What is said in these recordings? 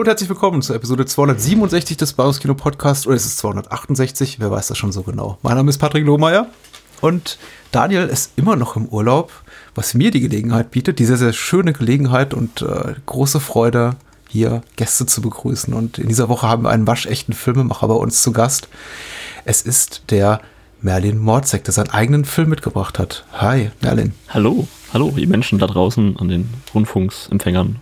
Hallo und herzlich willkommen zur Episode 267 des Bauskino Podcast oder ist es 268? Wer weiß das schon so genau? Mein Name ist Patrick Lohmeier und Daniel ist immer noch im Urlaub, was mir die Gelegenheit bietet, die sehr, sehr schöne Gelegenheit und äh, große Freude, hier Gäste zu begrüßen. Und in dieser Woche haben wir einen waschechten Filmemacher bei uns zu Gast. Es ist der Merlin Morzek, der seinen eigenen Film mitgebracht hat. Hi, Merlin. Hallo, hallo, ihr Menschen da draußen an den Rundfunksempfängern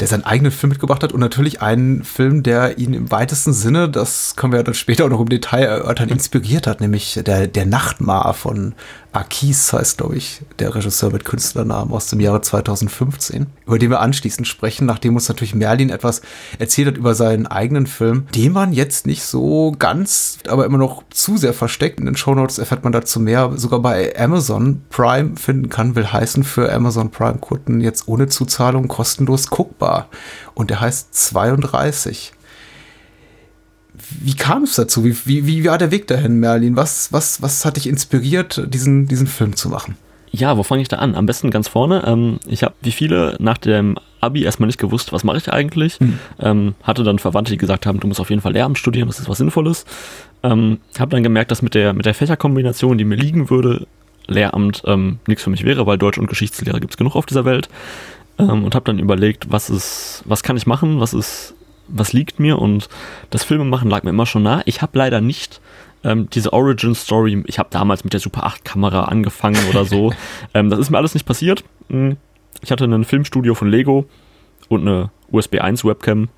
der seinen eigenen Film mitgebracht hat und natürlich einen Film, der ihn im weitesten Sinne, das können wir dann später auch noch im Detail erörtern, inspiriert hat, nämlich der, der Nachtmar von Akis heißt, glaube ich, der Regisseur mit Künstlernamen aus dem Jahre 2015, über den wir anschließend sprechen, nachdem uns natürlich Merlin etwas erzählt hat über seinen eigenen Film, den man jetzt nicht so ganz, aber immer noch zu sehr versteckt. In den Shownotes erfährt man dazu mehr, sogar bei Amazon Prime finden kann, will heißen für Amazon Prime Kunden jetzt ohne Zuzahlung kostenlos guckbar. Und der heißt 32 wie kam es dazu? Wie, wie, wie war der Weg dahin, Merlin? Was, was, was hat dich inspiriert, diesen, diesen Film zu machen? Ja, wo fange ich da an? Am besten ganz vorne. Ähm, ich habe, wie viele, nach dem Abi erstmal nicht gewusst, was mache ich eigentlich. Hm. Ähm, hatte dann Verwandte, die gesagt haben, du musst auf jeden Fall Lehramt studieren, das ist was Sinnvolles. Ähm, habe dann gemerkt, dass mit der, mit der Fächerkombination, die mir liegen würde, Lehramt ähm, nichts für mich wäre, weil Deutsch- und Geschichtslehre gibt es genug auf dieser Welt. Ähm, und habe dann überlegt, was ist, was kann ich machen, was ist was liegt mir und das Filmemachen lag mir immer schon nah. Ich habe leider nicht ähm, diese Origin Story, ich habe damals mit der Super 8 Kamera angefangen oder so. ähm, das ist mir alles nicht passiert. Hm. Ich hatte ein Filmstudio von Lego und eine USB 1 Webcam.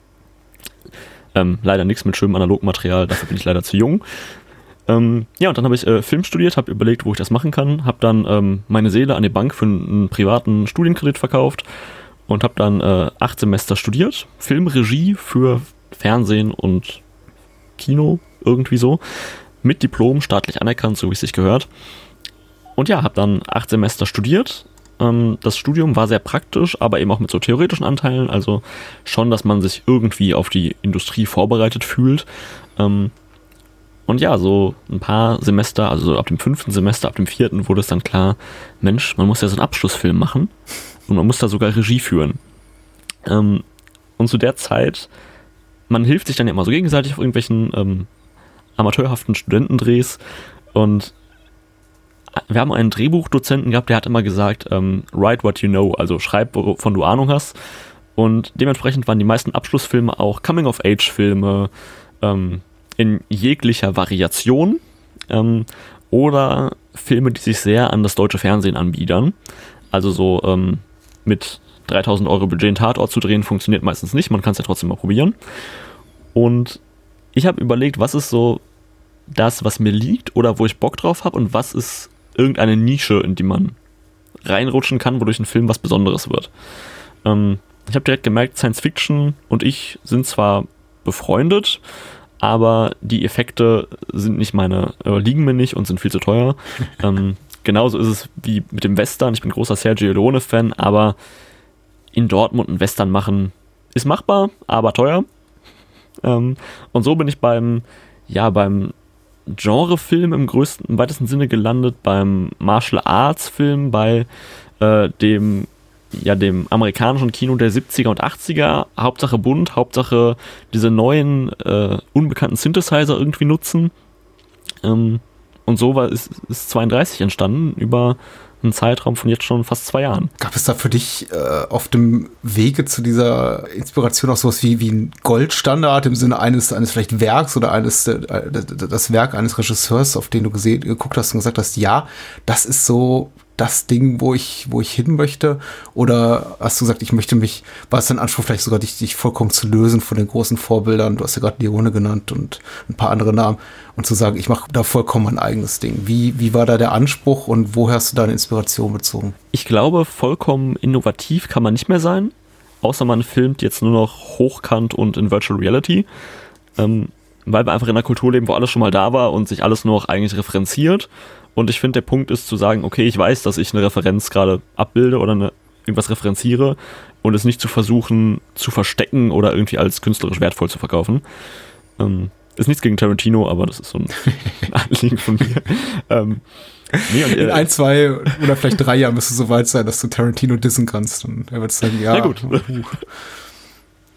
Ähm, leider nichts mit schönem Analogmaterial, dafür bin ich leider zu jung. Ähm, ja, und dann habe ich äh, Film studiert, habe überlegt, wo ich das machen kann, habe dann ähm, meine Seele an die Bank für einen privaten Studienkredit verkauft und habe dann äh, acht Semester studiert, Filmregie für Fernsehen und Kino, irgendwie so, mit Diplom, staatlich anerkannt, so wie es sich gehört. Und ja, habe dann acht Semester studiert. Ähm, das Studium war sehr praktisch, aber eben auch mit so theoretischen Anteilen, also schon, dass man sich irgendwie auf die Industrie vorbereitet fühlt. Ähm, und ja, so ein paar Semester, also so ab dem fünften Semester, ab dem vierten wurde es dann klar, Mensch, man muss ja so einen Abschlussfilm machen. Und man muss da sogar Regie führen. Ähm, und zu der Zeit, man hilft sich dann ja immer so gegenseitig auf irgendwelchen ähm, amateurhaften Studentendrehs. Und wir haben einen Drehbuchdozenten gehabt, der hat immer gesagt, ähm, write what you know, also schreib, wovon du Ahnung hast. Und dementsprechend waren die meisten Abschlussfilme auch Coming-of-Age-Filme ähm, in jeglicher Variation ähm, oder Filme, die sich sehr an das deutsche Fernsehen anbiedern. Also so ähm, mit 3000 Euro Budget einen Tatort zu drehen, funktioniert meistens nicht. Man kann es ja trotzdem mal probieren. Und ich habe überlegt, was ist so das, was mir liegt oder wo ich Bock drauf habe und was ist irgendeine Nische, in die man reinrutschen kann, wodurch ein Film was Besonderes wird. Ähm, ich habe direkt gemerkt, Science Fiction und ich sind zwar befreundet, aber die Effekte sind nicht meine, äh, liegen mir nicht und sind viel zu teuer. ähm, genauso ist es wie mit dem Western. Ich bin großer Sergio Leone-Fan, aber in Dortmund einen Western machen ist machbar, aber teuer. Ähm, und so bin ich beim, ja, beim Genrefilm im größten, im weitesten Sinne gelandet, beim Martial Arts Film, bei äh, dem, ja, dem amerikanischen Kino der 70er und 80er. Hauptsache bunt, Hauptsache diese neuen, äh, unbekannten Synthesizer irgendwie nutzen. Ähm, und so war, ist, ist 32 entstanden über einen Zeitraum von jetzt schon fast zwei Jahren. Gab es da für dich äh, auf dem Wege zu dieser Inspiration auch sowas wie, wie ein Goldstandard im Sinne eines, eines vielleicht Werks oder eines, äh, das Werk eines Regisseurs, auf den du gesehen, geguckt hast und gesagt hast, ja, das ist so das Ding, wo ich, wo ich hin möchte? Oder hast du gesagt, ich möchte mich, war es dein Anspruch vielleicht sogar, dich, dich vollkommen zu lösen von den großen Vorbildern? Du hast ja gerade Leone genannt und ein paar andere Namen und zu sagen, ich mache da vollkommen mein eigenes Ding. Wie, wie war da der Anspruch und woher hast du deine Inspiration bezogen? Ich glaube, vollkommen innovativ kann man nicht mehr sein, außer man filmt jetzt nur noch hochkant und in Virtual Reality. Ähm, weil wir einfach in einer Kultur leben, wo alles schon mal da war und sich alles nur noch eigentlich referenziert und ich finde, der Punkt ist zu sagen, okay, ich weiß, dass ich eine Referenz gerade abbilde oder eine, irgendwas referenziere und es nicht zu versuchen zu verstecken oder irgendwie als künstlerisch wertvoll zu verkaufen. Ähm, ist nichts gegen Tarantino, aber das ist so ein Anliegen von mir. Ähm, nee, und, äh, In ein, zwei oder vielleicht drei Jahren müsste es so weit sein, dass du Tarantino dissen kannst. Und er wird sagen, ja. Na gut.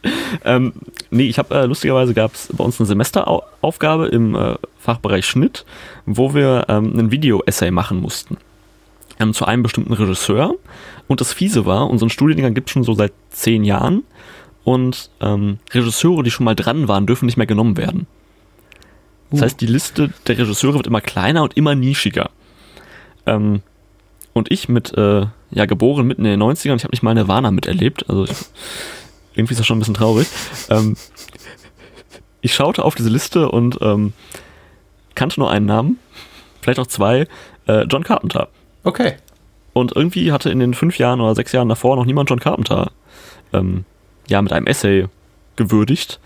ähm, nee, ich habe äh, lustigerweise gab es bei uns eine Semesteraufgabe im äh, Fachbereich Schnitt, wo wir ähm, ein Video-Essay machen mussten. Ähm, zu einem bestimmten Regisseur. Und das Fiese war, unseren Studiengang gibt es schon so seit zehn Jahren. Und ähm, Regisseure, die schon mal dran waren, dürfen nicht mehr genommen werden. Das uh. heißt, die Liste der Regisseure wird immer kleiner und immer nischiger. Ähm, und ich mit, äh, ja, geboren mitten in den 90ern, ich habe nicht mal eine Warner miterlebt. Also ich, irgendwie ist das schon ein bisschen traurig. Ähm, ich schaute auf diese Liste und ähm, kannte nur einen Namen, vielleicht auch zwei, äh, John Carpenter. Okay. Und irgendwie hatte in den fünf Jahren oder sechs Jahren davor noch niemand John Carpenter ähm, ja, mit einem Essay gewürdigt.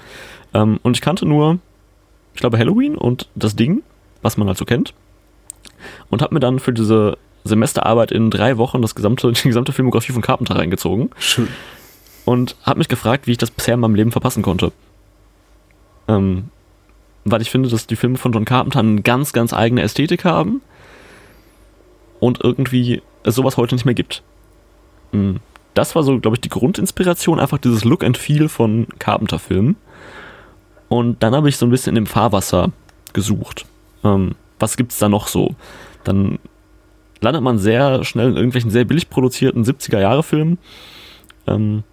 Ähm, und ich kannte nur, ich glaube, Halloween und das Ding, was man halt so kennt. Und habe mir dann für diese Semesterarbeit in drei Wochen das gesamte, die gesamte Filmografie von Carpenter reingezogen. Schön und habe mich gefragt, wie ich das bisher in meinem Leben verpassen konnte. Ähm, weil ich finde, dass die Filme von John Carpenter eine ganz, ganz eigene Ästhetik haben und irgendwie es sowas heute nicht mehr gibt. Ähm, das war so, glaube ich, die Grundinspiration, einfach dieses Look and Feel von Carpenter-Filmen. Und dann habe ich so ein bisschen im Fahrwasser gesucht. Ähm, was es da noch so? Dann landet man sehr schnell in irgendwelchen sehr billig produzierten 70er-Jahre-Filmen. Ähm,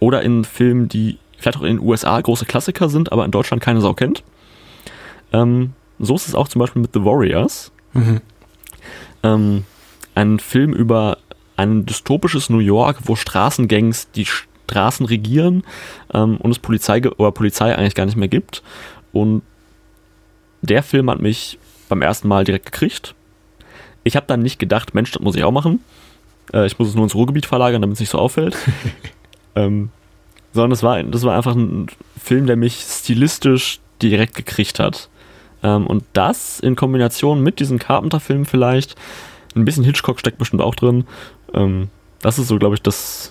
oder in Filmen, die vielleicht auch in den USA große Klassiker sind, aber in Deutschland keine Sau kennt. Ähm, so ist es auch zum Beispiel mit The Warriors. Mhm. Ähm, ein Film über ein dystopisches New York, wo Straßengangs die Straßen regieren ähm, und es Polizei oder Polizei eigentlich gar nicht mehr gibt. Und der Film hat mich beim ersten Mal direkt gekriegt. Ich habe dann nicht gedacht, Mensch, das muss ich auch machen. Äh, ich muss es nur ins Ruhrgebiet verlagern, damit es nicht so auffällt. Ähm, sondern das war, das war einfach ein Film, der mich stilistisch direkt gekriegt hat. Ähm, und das in Kombination mit diesen Carpenter-Filmen vielleicht, ein bisschen Hitchcock steckt bestimmt auch drin. Ähm, das ist so, glaube ich, das,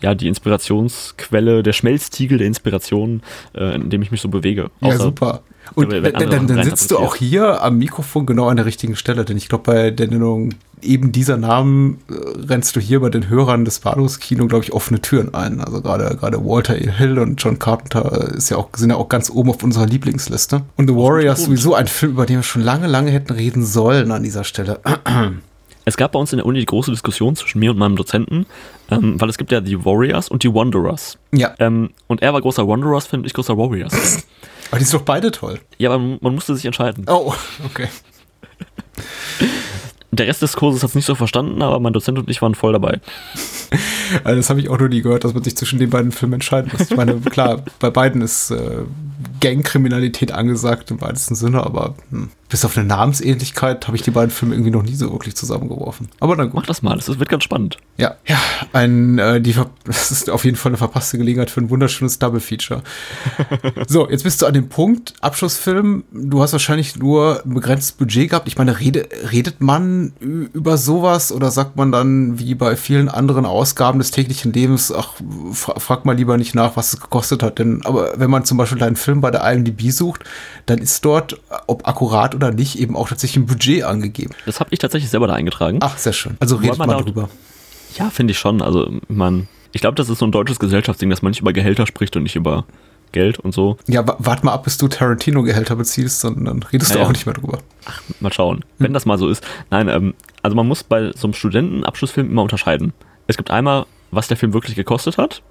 ja, die Inspirationsquelle, der Schmelztiegel der Inspiration, äh, in dem ich mich so bewege. Ja, super. Und dann, dann sitzt du auch hier am Mikrofon genau an der richtigen Stelle, denn ich glaube, bei der Nennung eben dieser Namen äh, rennst du hier bei den Hörern des Bahnhofskino, glaube ich, offene Türen ein. Also gerade gerade Walter E. Hill und John Carpenter ist ja auch, sind ja auch ganz oben auf unserer Lieblingsliste. Und The Warriors sowieso ein Film, über den wir schon lange, lange hätten reden sollen an dieser Stelle. Es gab bei uns in der Uni die große Diskussion zwischen mir und meinem Dozenten, ähm, weil es gibt ja die Warriors und die Wanderers. Ja. Ähm, und er war großer Wanderers-Fan und ich großer Warriors. Aber die sind doch beide toll. Ja, aber man musste sich entscheiden. Oh, okay. Der Rest des Kurses hat es nicht so verstanden, aber mein Dozent und ich waren voll dabei. Also das habe ich auch nur nie gehört, dass man sich zwischen den beiden Filmen entscheiden muss. Ich meine, klar, bei beiden ist äh, Gangkriminalität angesagt im weitesten Sinne, aber hm, bis auf eine Namensähnlichkeit habe ich die beiden Filme irgendwie noch nie so wirklich zusammengeworfen. Aber dann gut. Mach das mal, das wird ganz spannend. Ja, ja, ein, äh, die, das ist auf jeden Fall eine verpasste Gelegenheit für ein wunderschönes Double-Feature. so, jetzt bist du an dem Punkt, Abschlussfilm. Du hast wahrscheinlich nur ein begrenztes Budget gehabt. Ich meine, rede, redet man über sowas oder sagt man dann, wie bei vielen anderen Ausgaben des täglichen Lebens, ach, frag mal lieber nicht nach, was es gekostet hat. Denn, aber wenn man zum Beispiel einen Film bei der IMDb sucht, dann ist dort, ob akkurat oder nicht, eben auch tatsächlich ein Budget angegeben. Das habe ich tatsächlich selber da eingetragen. Ach, sehr schön. Also redet man, man darüber. Ja, finde ich schon. Also, man, ich glaube, das ist so ein deutsches Gesellschaftsding, dass man nicht über Gehälter spricht und nicht über Geld und so. Ja, warte mal ab, bis du Tarantino-Gehälter beziehst, und dann redest ja, du auch nicht mehr drüber. Ach, mal schauen. Hm. Wenn das mal so ist. Nein, ähm, also man muss bei so einem Studentenabschlussfilm immer unterscheiden. Es gibt einmal, was der Film wirklich gekostet hat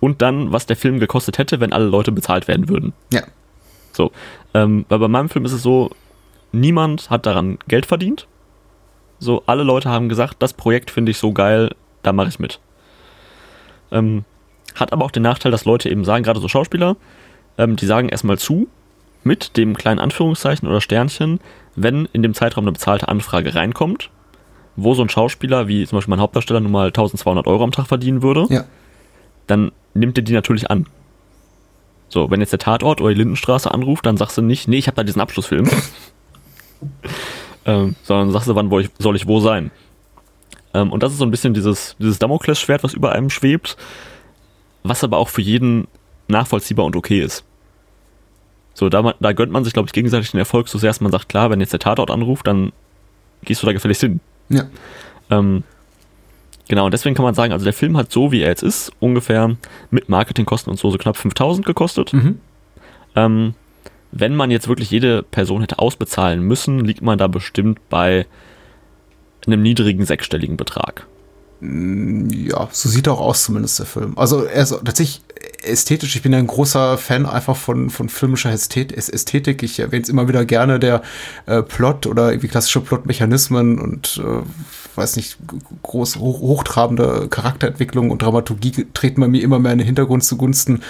und dann, was der Film gekostet hätte, wenn alle Leute bezahlt werden würden. Ja. So, ähm, weil bei meinem Film ist es so, niemand hat daran Geld verdient. So, alle Leute haben gesagt, das Projekt finde ich so geil, da mache ich mit. Ähm, hat aber auch den Nachteil, dass Leute eben sagen, gerade so Schauspieler, ähm, die sagen erstmal zu, mit dem kleinen Anführungszeichen oder Sternchen, wenn in dem Zeitraum eine bezahlte Anfrage reinkommt, wo so ein Schauspieler, wie zum Beispiel mein Hauptdarsteller, nun mal 1200 Euro am Tag verdienen würde, Ja. dann nimmt er die natürlich an. So, wenn jetzt der Tatort oder die Lindenstraße anruft, dann sagst du nicht, nee, ich habe da diesen Abschlussfilm. ähm, sondern sagst du, wann wo ich, soll ich wo sein. Ähm, und das ist so ein bisschen dieses, dieses Damoklesschwert, was über einem schwebt, was aber auch für jeden nachvollziehbar und okay ist. So, da, da gönnt man sich, glaube ich, gegenseitig den Erfolg so sehr, dass man sagt, klar, wenn jetzt der Tatort anruft, dann gehst du da gefälligst hin. Ja. Ähm, genau, und deswegen kann man sagen, also der Film hat so, wie er jetzt ist, ungefähr mit Marketingkosten und so, so knapp 5000 gekostet. Mhm. Ähm, wenn man jetzt wirklich jede Person hätte ausbezahlen müssen, liegt man da bestimmt bei einem niedrigen sechsstelligen Betrag. Ja, so sieht auch aus, zumindest der Film. Also er ist tatsächlich ästhetisch. Ich bin ja ein großer Fan einfach von, von filmischer Ästhet Ästhetik. Ich erwähne es immer wieder gerne, der äh, Plot oder irgendwie klassische Plotmechanismen und äh, weiß nicht, groß hoch, hochtrabende Charakterentwicklung und Dramaturgie treten bei mir immer mehr in den Hintergrund zugunsten,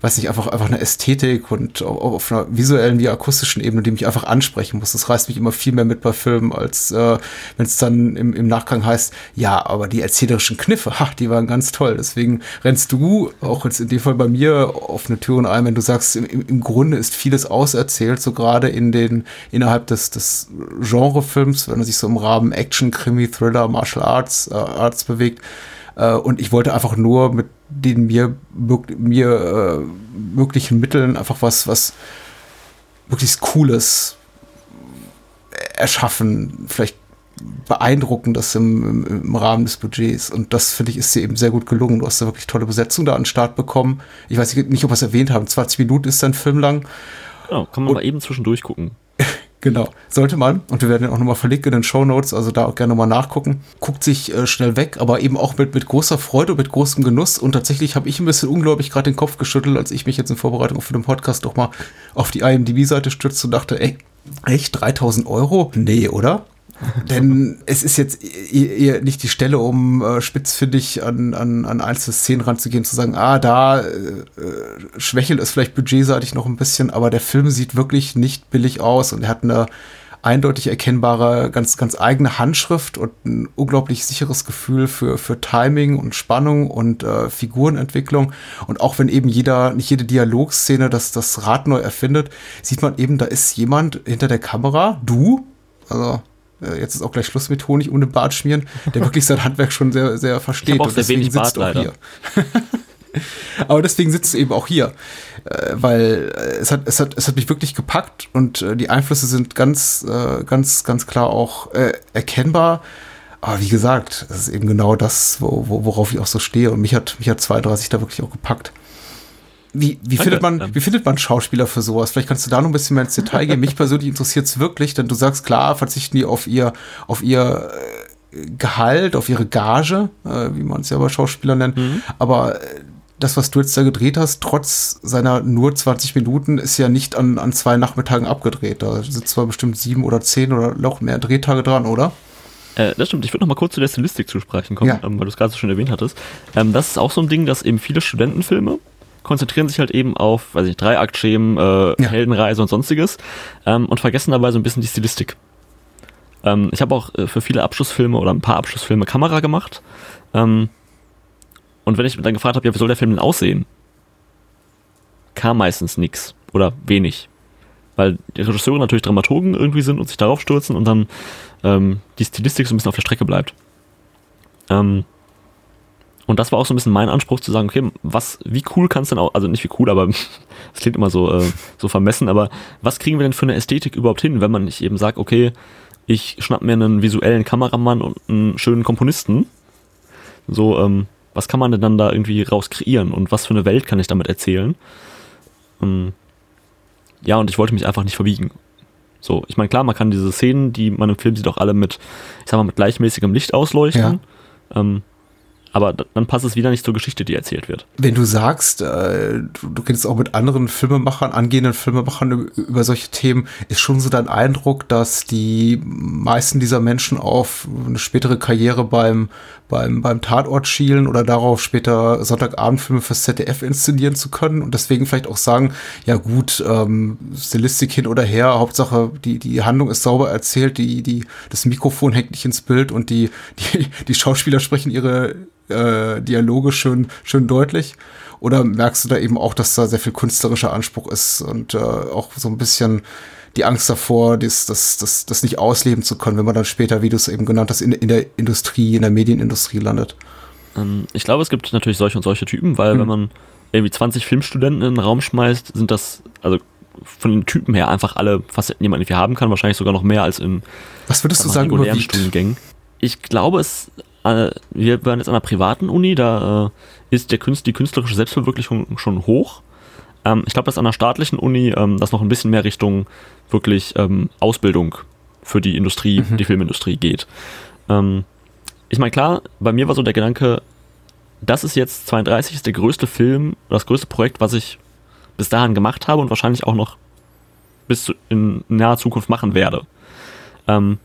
weiß nicht, einfach, einfach eine Ästhetik und auf, auf einer visuellen wie akustischen Ebene, die mich einfach ansprechen muss. Das reißt mich immer viel mehr mit bei Filmen, als äh, wenn es dann im, im Nachgang heißt, ja, aber die erzählerischen Kniffe, ha, die waren ganz toll. Deswegen rennst du, auch jetzt in dem Fall bei mir, offene Türen ein, wenn du sagst, im, im Grunde ist vieles auserzählt, so gerade in den, innerhalb des, des Genrefilms, wenn er sich so im Rahmen Action, Krimi, Thriller, Martial Arts, äh, Arts bewegt. Äh, und ich wollte einfach nur mit den mir, mir äh, möglichen Mitteln einfach was, was wirklich Cooles erschaffen, vielleicht beeindruckendes im, im, Rahmen des Budgets. Und das, finde ich, ist dir eben sehr gut gelungen. Du hast da wirklich tolle Besetzung da an den Start bekommen. Ich weiß nicht, ob wir es erwähnt haben. 20 Minuten ist dein Film lang. Genau, kann man mal eben zwischendurch gucken. Genau, sollte man. Und wir werden den auch nochmal verlinken in den Show Notes, also da auch gerne nochmal nachgucken. Guckt sich äh, schnell weg, aber eben auch mit, mit großer Freude und mit großem Genuss. Und tatsächlich habe ich ein bisschen unglaublich gerade den Kopf geschüttelt, als ich mich jetzt in Vorbereitung für den Podcast doch mal auf die IMDb-Seite stützte und dachte, ey, echt 3000 Euro? Nee, oder? Denn es ist jetzt eher nicht die Stelle, um äh, spitzfindig an, an, an einzelne Szenen ranzugehen, zu sagen, ah, da äh, schwächelt es vielleicht budgetseitig noch ein bisschen, aber der Film sieht wirklich nicht billig aus und er hat eine eindeutig erkennbare, ganz, ganz eigene Handschrift und ein unglaublich sicheres Gefühl für, für Timing und Spannung und äh, Figurenentwicklung. Und auch wenn eben jeder, nicht jede Dialogszene das, das Rad neu erfindet, sieht man eben, da ist jemand hinter der Kamera, du, also äh, jetzt ist auch gleich Schluss mit Honig den Bart schmieren, der wirklich sein Handwerk schon sehr, sehr versteht. Ich auch und sehr deswegen wenig Bart, sitzt du auch leider. hier. Aber deswegen sitzt du eben auch hier, äh, weil äh, es hat, es hat, es hat mich wirklich gepackt und äh, die Einflüsse sind ganz, äh, ganz, ganz klar auch erkennbar. Aber wie gesagt, das ist eben genau das, wo, wo, worauf ich auch so stehe. Und mich hat, mich hat 32 da wirklich auch gepackt. Wie, wie, Danke. findet man, wie findet man Schauspieler für sowas? Vielleicht kannst du da noch ein bisschen mehr ins Detail gehen. Mich persönlich interessiert es wirklich, denn du sagst, klar, verzichten die auf ihr, auf ihr äh, Gehalt, auf ihre Gage, äh, wie man es ja bei Schauspielern nennt. Aber äh, das, was du jetzt da gedreht hast, trotz seiner nur 20 Minuten, ist ja nicht an, an zwei Nachmittagen abgedreht. Da sind zwar bestimmt sieben oder zehn oder noch mehr Drehtage dran, oder? Äh, das stimmt, ich würde noch mal kurz zu der Stilistik zu sprechen kommen, Ja. ähm, weil du es gerade so schön erwähnt hattest. Ähm, das ist auch so ein Ding, dass eben viele Studentenfilme konzentrieren sich halt eben auf, weiß ich, Dreiaktschemen, äh, Ja. Heldenreise und sonstiges ähm, und vergessen dabei so ein bisschen die Stilistik. Ähm, ich habe auch äh, für viele Abschlussfilme oder ein paar Abschlussfilme Kamera gemacht. Ähm, und wenn ich dann gefragt habe, ja, wie soll der Film denn aussehen, kam meistens nix oder wenig. Weil die Regisseure natürlich Dramaturgen irgendwie sind und sich darauf stürzen und dann ähm, die Stilistik so ein bisschen auf der Strecke bleibt. Ähm, und das war auch so ein bisschen mein Anspruch zu sagen, okay, was, wie cool kann es denn auch, also nicht wie cool, aber es klingt immer so, äh, so vermessen, aber was kriegen wir denn für eine Ästhetik überhaupt hin, wenn man nicht eben sagt, okay, ich schnapp mir einen visuellen Kameramann und einen schönen Komponisten. So, ähm, was kann man denn dann da irgendwie raus kreieren und was für eine Welt kann ich damit erzählen? Ähm, ja, und ich wollte mich einfach nicht verbiegen. So, ich meine, klar, man kann diese Szenen, die man im Film sieht, auch alle mit, ich sag mal, mit gleichmäßigem Licht ausleuchten. Ja. Ähm, aber dann passt es wieder nicht zur Geschichte, die erzählt wird. Wenn du sagst, äh, du, du kennst auch mit anderen Filmemachern, angehenden Filmemachern über solche Themen, ist schon so dein Eindruck, dass die meisten dieser Menschen auf eine spätere Karriere beim, beim, beim Tatort schielen oder darauf später Sonntagabendfilme fürs ZDF inszenieren zu können und deswegen vielleicht auch sagen, ja gut, ähm, Stilistik hin oder her, Hauptsache die, die Handlung ist sauber erzählt, die, die, das Mikrofon hängt nicht ins Bild und die, die, die Schauspieler sprechen ihre äh, Dialoge schön, schön deutlich? Oder merkst du da eben auch, dass da sehr viel künstlerischer Anspruch ist und äh, auch so ein bisschen die Angst davor, das, das, das, das nicht ausleben zu können, wenn man dann später, wie du es eben genannt hast, in, in der Industrie, in der Medienindustrie landet? Ähm, ich glaube, es gibt natürlich solche und solche Typen, weil hm. wenn man irgendwie 20 Filmstudenten in den Raum schmeißt, sind das, also von den Typen her einfach alle Facetten, die man irgendwie haben kann, wahrscheinlich sogar noch mehr als in Was würdest du sagen, regulären Studiengängen. Ich glaube, es äh, wir waren jetzt an einer privaten Uni, da äh, ist der Künst, die künstlerische Selbstverwirklichung schon hoch. Ähm, ich glaube, dass an einer staatlichen Uni ähm, das noch ein bisschen mehr Richtung wirklich ähm, Ausbildung für die Industrie, mhm. die Filmindustrie geht. Ähm, ich meine, klar, bei mir war so der Gedanke, das ist jetzt 32, ist der größte Film, das größte Projekt, was ich bis dahin gemacht habe und wahrscheinlich auch noch bis in naher Zukunft machen werde. Ähm,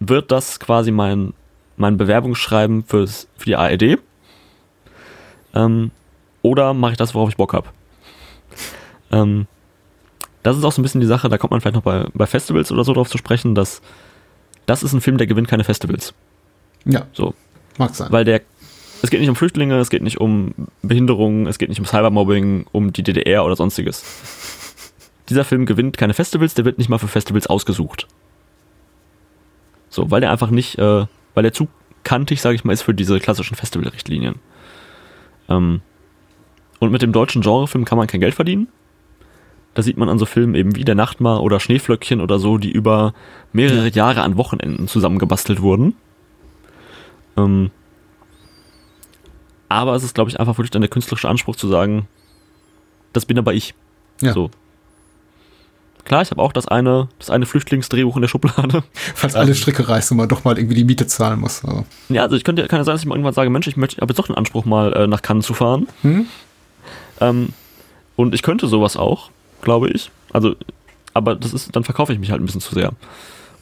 wird das quasi mein, mein Bewerbungsschreiben fürs, für die ARD? Ähm, oder mache ich das, worauf ich Bock habe? Ähm, das ist auch so ein bisschen die Sache, da kommt man vielleicht noch bei, bei Festivals oder so drauf zu sprechen, dass das ist ein Film, der gewinnt keine Festivals. Ja. So. Mag sein. Weil der, es geht nicht um Flüchtlinge, es geht nicht um Behinderungen, es geht nicht um Cybermobbing, um die DDR oder sonstiges. Dieser Film gewinnt keine Festivals, der wird nicht mal für Festivals ausgesucht. So, weil der einfach nicht, äh, weil der zu kantig, sage ich mal, ist für diese klassischen Festivalrichtlinien. Ähm, und mit dem deutschen Genrefilm kann man kein Geld verdienen. Da sieht man an so Filmen eben wie Der Nachtmar oder Schneeflöckchen oder so, die über mehrere Jahre an Wochenenden zusammengebastelt wurden. Ähm, aber es ist, glaube ich, einfach wirklich dann der künstlerische Anspruch zu sagen, das bin aber ich. Ja. So. Klar, ich habe auch das eine, das eine Flüchtlingsdrehbuch in der Schublade. Falls alle Stricke reißen und man doch mal irgendwie die Miete zahlen muss. Also. Ja, also ich könnte, kann ja sein, dass ich mal irgendwann sage, Mensch, ich möchte, habe jetzt doch den Anspruch, mal äh, nach Cannes zu fahren. Hm? Ähm, und ich könnte sowas auch, glaube ich. Also, aber das ist, dann verkaufe ich mich halt ein bisschen zu sehr.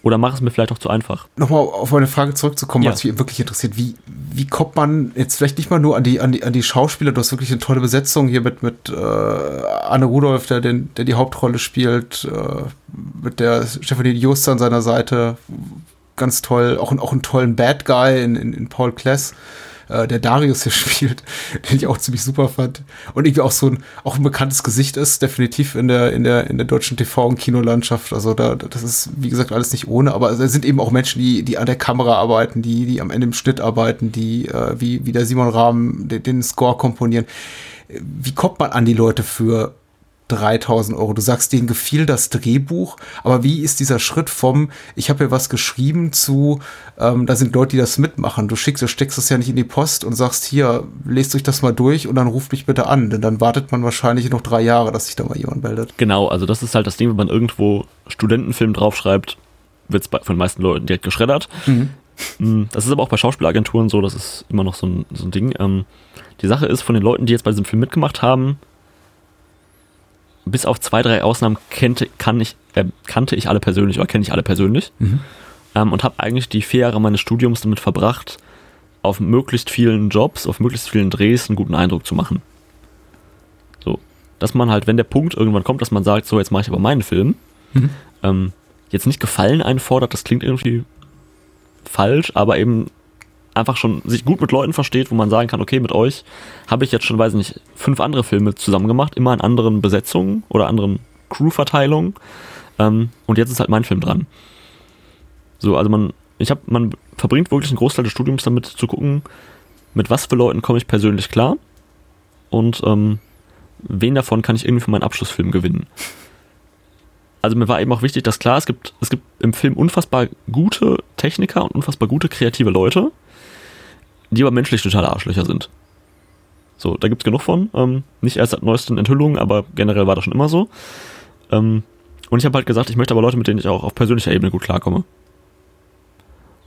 Oder mache es mir vielleicht auch zu einfach. Nochmal auf meine Frage zurückzukommen, ja. was mich wirklich interessiert. Wie, wie kommt man jetzt vielleicht nicht mal nur an die, an die, an die Schauspieler? Du hast wirklich eine tolle Besetzung hier mit, mit äh, Anne Rudolph, der, den, der die Hauptrolle spielt, äh, mit der Stephanie Just an seiner Seite. Ganz toll. Auch, auch einen tollen Bad Guy in, in, in Paul Kless äh, der Darius hier spielt, den ich auch ziemlich super fand. Und irgendwie auch so ein, auch ein bekanntes Gesicht ist, definitiv in der, in der, in der deutschen TV- und Kinolandschaft. Also da, das ist, wie gesagt, alles nicht ohne, aber es sind eben auch Menschen, die, die an der Kamera arbeiten, die, die am Ende im Schnitt arbeiten, die, äh, wie, wie der Simon Rahmen, den, den Score komponieren. Wie kommt man an die Leute für 3000 Euro. Du sagst, denen gefiel das Drehbuch, aber wie ist dieser Schritt vom, ich habe hier was geschrieben zu, ähm, da sind Leute, die das mitmachen. Du schickst, du steckst das ja nicht in die Post und sagst, hier, lest euch das mal durch und dann ruft mich bitte an, denn dann wartet man wahrscheinlich noch drei Jahre, dass sich da mal jemand meldet. Genau, also das ist halt das Ding, wenn man irgendwo Studentenfilm draufschreibt, wird es von den meisten Leuten direkt geschreddert. Mhm. Mm, das ist aber auch bei Schauspielagenturen so, das ist immer noch so ein, so ein Ding. Ähm, die Sache ist, von den Leuten, die jetzt bei diesem Film mitgemacht haben, bis auf zwei, drei Ausnahmen kannte, kann ich, äh, kannte ich alle persönlich oder kenne ich alle persönlich. Mhm. Ähm, und habe eigentlich die vier Jahre meines Studiums damit verbracht, auf möglichst vielen Jobs, auf möglichst vielen Drehs einen guten Eindruck zu machen. So. Dass man halt, wenn der Punkt irgendwann kommt, dass man sagt, so, jetzt mache ich aber meinen Film, mhm. ähm, jetzt nicht Gefallen einfordert, das klingt irgendwie falsch, aber eben einfach schon sich gut mit Leuten versteht, wo man sagen kann, okay, mit euch habe ich jetzt schon, weiß nicht, fünf andere Filme zusammen gemacht, immer in anderen Besetzungen oder anderen Crewverteilungen. Ähm, und jetzt ist halt mein Film dran. So, also man, ich habe, man verbringt wirklich einen Großteil des Studiums damit zu gucken, mit was für Leuten komme ich persönlich klar und ähm, wen davon kann ich irgendwie für meinen Abschlussfilm gewinnen. Also mir war eben auch wichtig, dass klar, es gibt, es gibt im Film unfassbar gute Techniker und unfassbar gute kreative Leute die aber menschlich totale Arschlöcher sind. So, da gibt's genug von. Ähm, nicht erst seit neuesten Enthüllungen, aber generell war das schon immer so. Ähm, Und ich habe halt gesagt, ich möchte aber Leute, mit denen ich auch auf persönlicher Ebene gut klarkomme.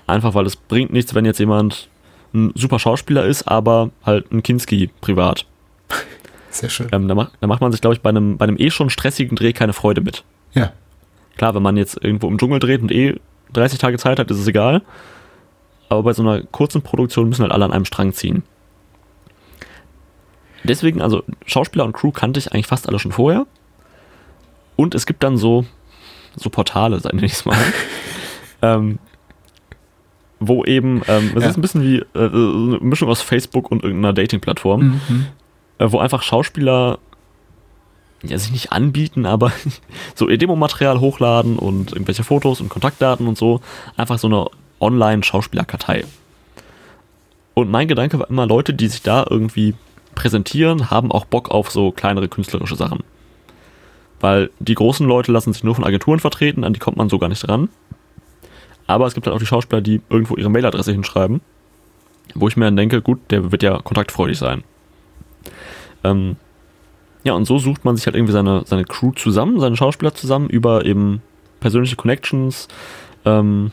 Einfach weil es bringt nichts, wenn jetzt jemand ein super Schauspieler ist, aber halt ein Kinski privat. Sehr schön. Ähm, da, macht, da macht man sich, glaube ich, bei einem, bei einem eh schon stressigen Dreh keine Freude mit. Ja. Klar, wenn man jetzt irgendwo im Dschungel dreht und eh 30 Tage Zeit hat, ist es egal. Aber bei so einer kurzen Produktion müssen halt alle an einem Strang ziehen. Deswegen, also Schauspieler und Crew kannte ich eigentlich fast alle schon vorher. Und es gibt dann so, so Portale, sag ich es mal, ähm, wo eben, ähm, es Ja. ist ein bisschen wie äh, eine Mischung aus Facebook und irgendeiner Dating-Plattform, Mhm. äh, wo einfach Schauspieler ja, sich nicht anbieten, aber so ihr Demomaterial hochladen und irgendwelche Fotos und Kontaktdaten und so. Einfach so eine Online-Schauspielerkartei. Und mein Gedanke war immer, Leute, die sich da irgendwie präsentieren, haben auch Bock auf so kleinere künstlerische Sachen. Weil die großen Leute lassen sich nur von Agenturen vertreten, an die kommt man so gar nicht ran. Aber es gibt halt auch die Schauspieler, die irgendwo ihre Mailadresse hinschreiben, wo ich mir dann denke, gut, der wird ja kontaktfreudig sein. Ähm, ja, und so sucht man sich halt irgendwie seine, seine Crew zusammen, seine Schauspieler zusammen über eben persönliche Connections, ähm,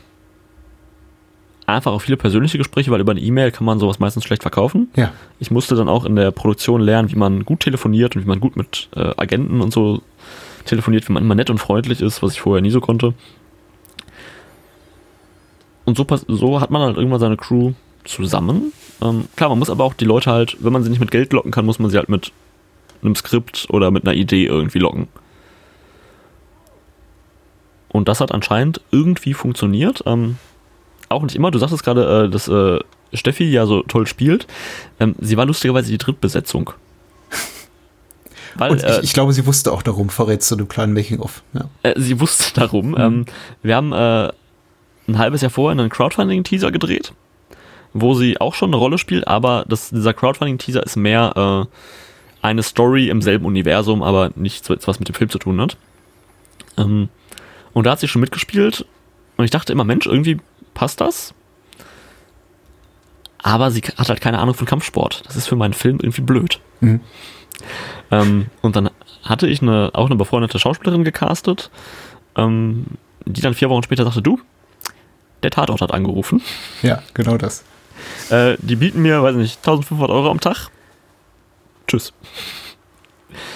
einfach auch viele persönliche Gespräche, weil über eine E-Mail kann man sowas meistens schlecht verkaufen. Ja. Ich musste dann auch in der Produktion lernen, wie man gut telefoniert und wie man gut mit äh, Agenten und so telefoniert, wie man immer nett und freundlich ist, was ich vorher nie so konnte. Und so, so hat man halt irgendwann seine Crew zusammen. Ähm, klar, man muss aber auch die Leute halt, wenn man sie nicht mit Geld locken kann, muss man sie halt mit einem Skript oder mit einer Idee irgendwie locken. Und das hat anscheinend irgendwie funktioniert. Ähm, auch nicht immer. Du sagtest gerade, äh, dass äh, Steffi ja so toll spielt. Ähm, sie war lustigerweise die Drittbesetzung. Weil, Und äh, ich, ich glaube, sie wusste auch darum, verrätst du einem kleinen Making-of. Ja. äh, sie wusste darum. Ähm, wir haben äh, ein halbes Jahr vorher einen Crowdfunding-Teaser gedreht, wo sie auch schon eine Rolle spielt, aber das, dieser Crowdfunding-Teaser ist mehr äh, eine Story im selben Universum, aber nichts, was mit dem Film zu tun hat. Ähm, und da hat sie schon mitgespielt und ich dachte immer, Mensch, irgendwie passt das. Aber sie hat halt keine Ahnung von Kampfsport. Das ist für meinen Film irgendwie blöd. Mhm. Ähm, und dann hatte ich eine, auch eine befreundete Schauspielerin gecastet, ähm, die dann vier Wochen später sagte, du, der Tatort hat angerufen. ja, genau das. Äh, die bieten mir, weiß nicht, 1500 Euro am Tag. Tschüss.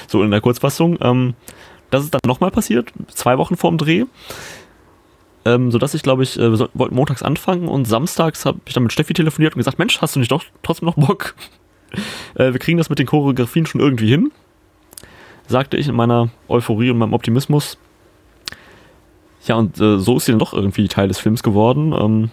So in der Kurzfassung. Ähm, das ist dann nochmal passiert, zwei Wochen vorm Dreh. Ähm, sodass ich, glaube ich, äh, wir wollten montags anfangen und samstags habe ich dann mit Steffi telefoniert und gesagt, Mensch, hast du nicht doch trotzdem noch Bock? äh, wir kriegen das mit den Choreografien schon irgendwie hin. Sagte ich in meiner Euphorie und meinem Optimismus. Ja, und äh, so ist sie dann doch irgendwie Teil des Films geworden. Ähm,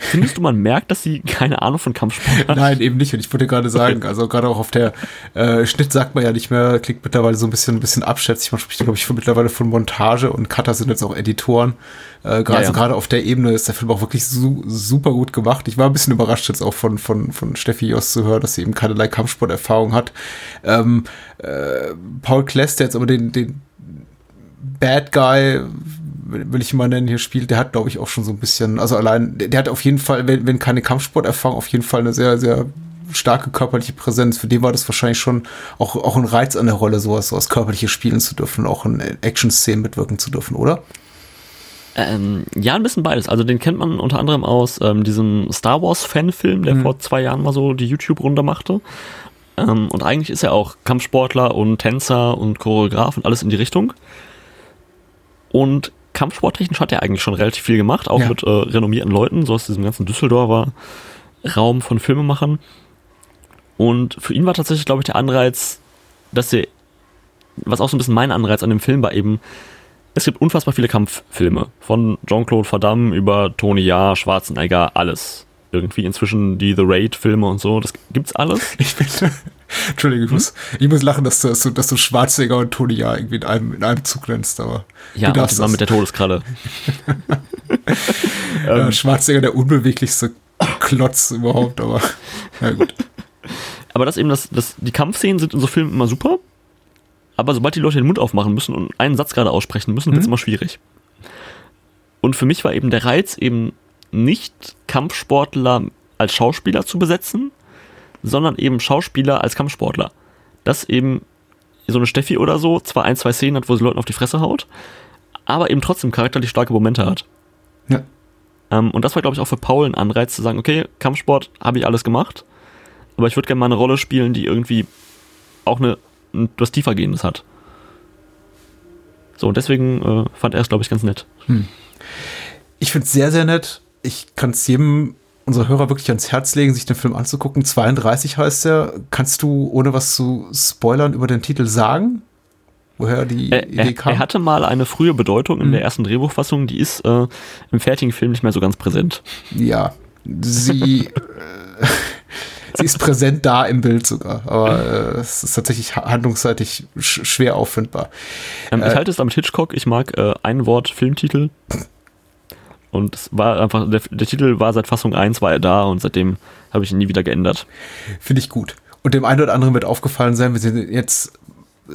Findest du, man merkt, dass sie keine Ahnung von Kampfsport hat? Nein, eben nicht. Und ich wollte gerade sagen, also gerade auch auf der äh, Schnitt sagt man ja nicht mehr, klingt mittlerweile so ein bisschen, ein bisschen abschätzig. Man spricht, glaube ich, von, mittlerweile von Montage und Cutter sind jetzt auch Editoren. Äh, gerade Ja, ja. also gerade auf der Ebene ist der Film auch wirklich su super gut gemacht. Ich war ein bisschen überrascht jetzt auch von, von, von Steffi Jost zu hören, dass sie eben keinerlei Kampfsporterfahrung hat. Ähm, äh, Paul Kless, der jetzt aber den, den Bad Guy, will ich mal nennen, hier spielt, der hat, glaube ich, auch schon so ein bisschen, also allein, der, der hat auf jeden Fall, wenn, wenn keine Kampfsporterfahrung, auf jeden Fall eine sehr, sehr starke körperliche Präsenz. Für den war das wahrscheinlich schon auch, auch ein Reiz an der Rolle, sowas, sowas körperliches spielen zu dürfen, auch in Action-Szenen mitwirken zu dürfen, oder? Ähm, ja, ein bisschen beides. Also den kennt man unter anderem aus ähm, diesem Star Wars Fanfilm, der Mhm. vor zwei Jahren mal so die YouTube-Runde machte. Ähm, und eigentlich ist er auch Kampfsportler und Tänzer und Choreograf und alles in die Richtung. Und kampfsporttechnisch hat er eigentlich schon relativ viel gemacht, auch Ja. mit äh, renommierten Leuten, so aus diesem ganzen Düsseldorfer Raum von Filmemachern. Und für ihn war tatsächlich, glaube ich, der Anreiz, dass er, was auch so ein bisschen mein Anreiz an dem Film war, eben, es gibt unfassbar viele Kampffilme. Von Jean-Claude Van Damme über Tony Jaa, Schwarzenegger, alles. Irgendwie inzwischen die The Raid-Filme und so, das gibt's alles. Ich bin, Entschuldigung, ich muss, ich muss lachen, dass du, dass du, dass du Schwarzenegger und Tony ja irgendwie in einem, in einem Zug nennst, aber Ja, du darfst das. mit der Todeskralle. äh, Schwarzenegger, der unbeweglichste Klotz überhaupt, aber ja gut. Aber das eben, das, das, die Kampfszenen sind in so Filmen immer super, aber sobald die Leute den Mund aufmachen müssen und einen Satz gerade aussprechen müssen, wird's Mhm. immer schwierig. Und für mich war eben der Reiz, eben nicht Kampfsportler als Schauspieler zu besetzen, sondern eben Schauspieler als Kampfsportler. Das eben so eine Steffi oder so zwar ein, zwei Szenen hat, wo sie Leuten auf die Fresse haut, aber eben trotzdem charakterlich starke Momente hat. Ja. Ähm, und das war, glaube ich, auch für Paul ein Anreiz zu sagen, okay, Kampfsport habe ich alles gemacht, aber ich würde gerne mal eine Rolle spielen, die irgendwie auch eine, etwas tiefergehendes hat. So, und deswegen äh, fand er es, glaube ich, ganz nett. Hm. Ich finde es sehr, sehr nett. Ich kann es jedem unserer Hörer wirklich ans Herz legen, sich den Film anzugucken. 32 heißt er. Kannst du, ohne was zu spoilern, über den Titel sagen? Woher die er, Idee kam? Er hatte mal eine frühe Bedeutung in mhm. der ersten Drehbuchfassung, die ist äh, im fertigen Film nicht mehr so ganz präsent. Ja, sie, äh, sie ist präsent da im Bild sogar, aber äh, es ist tatsächlich handlungsseitig sch schwer auffindbar. Ähm, ich äh, halte es damit Hitchcock, ich mag äh, ein Wort Filmtitel. Und es war einfach, der, der Titel war seit Fassung 1 war er da und seitdem habe ich ihn nie wieder geändert. Finde ich gut. Und dem einen oder anderen wird aufgefallen sein, wir sind jetzt äh,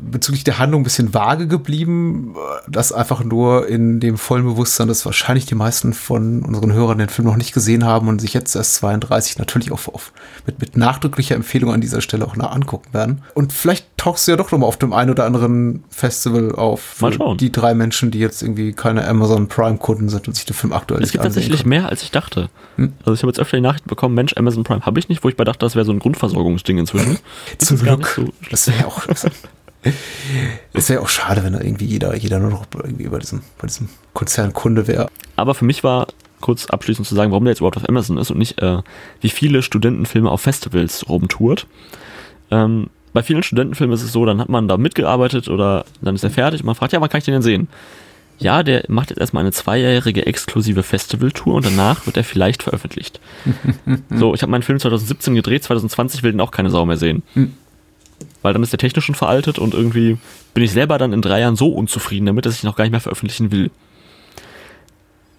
bezüglich der Handlung ein bisschen vage geblieben. Das einfach nur in dem vollen Bewusstsein, dass wahrscheinlich die meisten von unseren Hörern den Film noch nicht gesehen haben und sich jetzt erst 32 natürlich auch auf, mit, mit nachdrücklicher Empfehlung an dieser Stelle auch nach angucken werden. Und vielleicht tauchst du ja doch noch mal auf dem einen oder anderen Festival auf. Mal schauen. Die drei Menschen, die jetzt irgendwie keine Amazon Prime-Kunden sind und sich den Film aktuell Es gibt tatsächlich können. mehr, als ich dachte. Hm? Also ich habe jetzt öfter die Nachricht bekommen, Mensch, Amazon Prime habe ich nicht, wo ich bei dachte, das wäre so ein Grundversorgungsding inzwischen. Zum Glück. So das wäre auch es wäre auch schade, wenn da irgendwie jeder, jeder nur noch irgendwie bei diesem, bei diesem Konzern Kunde wäre. Aber für mich war kurz abschließend zu sagen, warum der jetzt überhaupt auf Amazon ist und nicht, äh, wie viele Studentenfilme auf Festivals rumtourt. Ähm, bei vielen Studentenfilmen ist es so, dann hat man da mitgearbeitet oder dann ist er fertig und man fragt, ja, wann kann ich den denn sehen? Ja, der macht jetzt erstmal eine zweijährige exklusive Festivaltour und danach wird er vielleicht veröffentlicht. so, ich habe meinen Film 2017 gedreht, 2020 will den auch keine Sau mehr sehen. Weil dann ist der technisch schon veraltet und irgendwie bin ich selber dann in drei Jahren so unzufrieden damit, dass ich noch gar nicht mehr veröffentlichen will.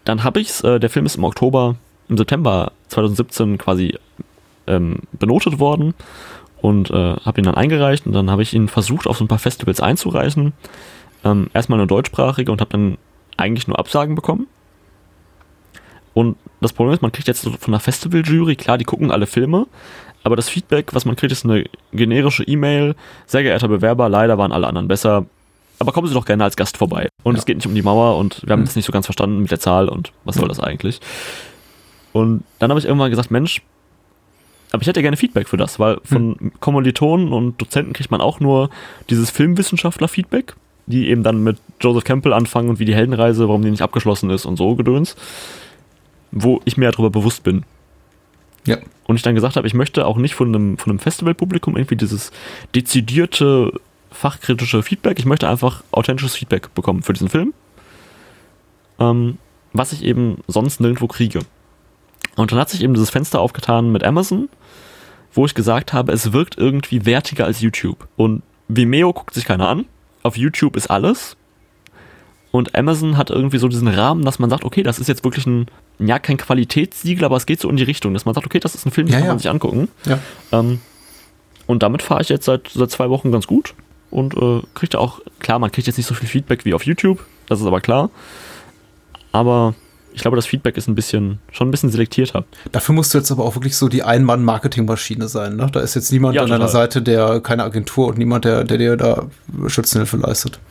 Dann habe ich's, äh, der Film ist im Oktober, im September 2017 quasi ähm, benotet worden und äh, habe ihn dann eingereicht und dann habe ich ihn versucht, auf so ein paar Festivals einzureichen. Ähm, erstmal eine deutschsprachige und habe dann eigentlich nur Absagen bekommen. Und das Problem ist, man kriegt jetzt von der Festivaljury, klar, die gucken alle Filme, aber das Feedback, was man kriegt, ist eine generische E-Mail. Sehr geehrter Bewerber, leider waren alle anderen besser. Aber kommen Sie doch gerne als Gast vorbei. Und ja. es geht nicht um die Mauer und wir haben mhm. das nicht so ganz verstanden mit der Zahl und was soll das eigentlich. Und dann habe ich irgendwann gesagt, Mensch, aber ich hätte gerne Feedback für das, weil von mhm. Kommilitonen und Dozenten kriegt man auch nur dieses Filmwissenschaftler-Feedback, die eben dann mit Joseph Campbell anfangen und wie die Heldenreise, warum die nicht abgeschlossen ist und so Gedöns, wo ich mir darüber bewusst bin. Ja. Und ich dann gesagt habe, ich möchte auch nicht von einem, von einem Festivalpublikum irgendwie dieses dezidierte, fachkritische Feedback. Ich möchte einfach authentisches Feedback bekommen für diesen Film. Ähm, was ich eben sonst nirgendwo kriege. Und dann hat sich eben dieses Fenster aufgetan mit Amazon, wo ich gesagt habe, es wirkt irgendwie wertiger als YouTube. Und Vimeo guckt sich keiner an. Auf YouTube ist alles. Und Amazon hat irgendwie so diesen Rahmen, dass man sagt, okay, das ist jetzt wirklich ein, ja, kein Qualitätssiegel, aber es geht so in die Richtung, dass man sagt, okay, das ist ein Film, den ja, kann man sich angucken. Ja. Ähm, und damit fahre ich jetzt seit, seit zwei Wochen ganz gut und äh, kriegt auch, klar, man kriegt jetzt nicht so viel Feedback wie auf YouTube, das ist aber klar. Aber ich glaube, das Feedback ist ein bisschen, schon ein bisschen selektierter. Dafür musst du jetzt aber auch wirklich so die Ein-Mann-Marketing-Maschine sein. Ne? Da ist jetzt niemand ja, an deiner Seite, der keine Agentur und niemand, der, der dir da Schützenhilfe leistet.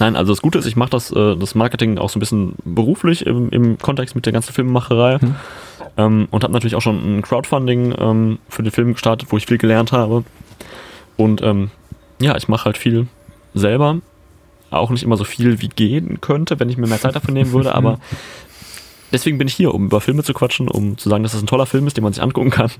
Nein, also das Gute ist, ich mache das, äh, das Marketing auch so ein bisschen beruflich im, im Kontext mit der ganzen Filmemacherei. Mhm. Ähm, und habe natürlich auch schon ein Crowdfunding ähm, für den Film gestartet, wo ich viel gelernt habe. Und ähm, ja, ich mache halt viel selber. Auch nicht immer so viel wie gehen könnte, wenn ich mir mehr Zeit dafür nehmen würde, aber deswegen bin ich hier, um über Filme zu quatschen, um zu sagen, dass das ein toller Film ist, den man sich angucken kann.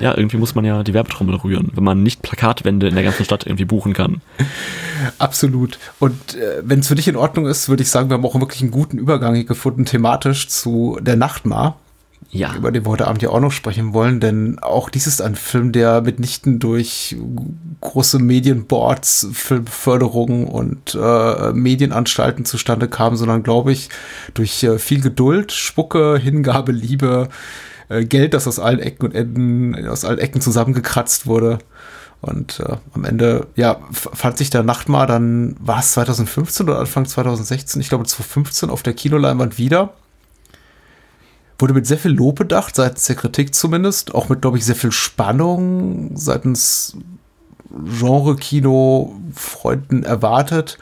Ja, irgendwie muss man ja die Werbetrommel rühren, wenn man nicht Plakatwände in der ganzen Stadt irgendwie buchen kann. Absolut. Und äh, wenn es für dich in Ordnung ist, würde ich sagen, wir haben auch wirklich einen guten Übergang gefunden, thematisch zu der Nachtmar ja. über den wir heute Abend ja auch noch sprechen wollen, denn auch dies ist ein Film, der mitnichten durch große Medienboards, Filmförderung und äh, Medienanstalten zustande kam, sondern glaube ich durch äh, viel Geduld, Spucke, Hingabe, Liebe, äh, Geld, das aus allen Ecken und Enden, aus allen Ecken zusammengekratzt wurde. Und äh, am Ende, ja, fand sich der Nachtmar dann, war es 2015 oder Anfang 2016? Ich glaube 2015 auf der Kinoleinwand wieder wurde mit sehr viel Lob bedacht, seitens der Kritik zumindest, auch mit, glaube ich, sehr viel Spannung seitens Genre-Kino-Freunden erwartet.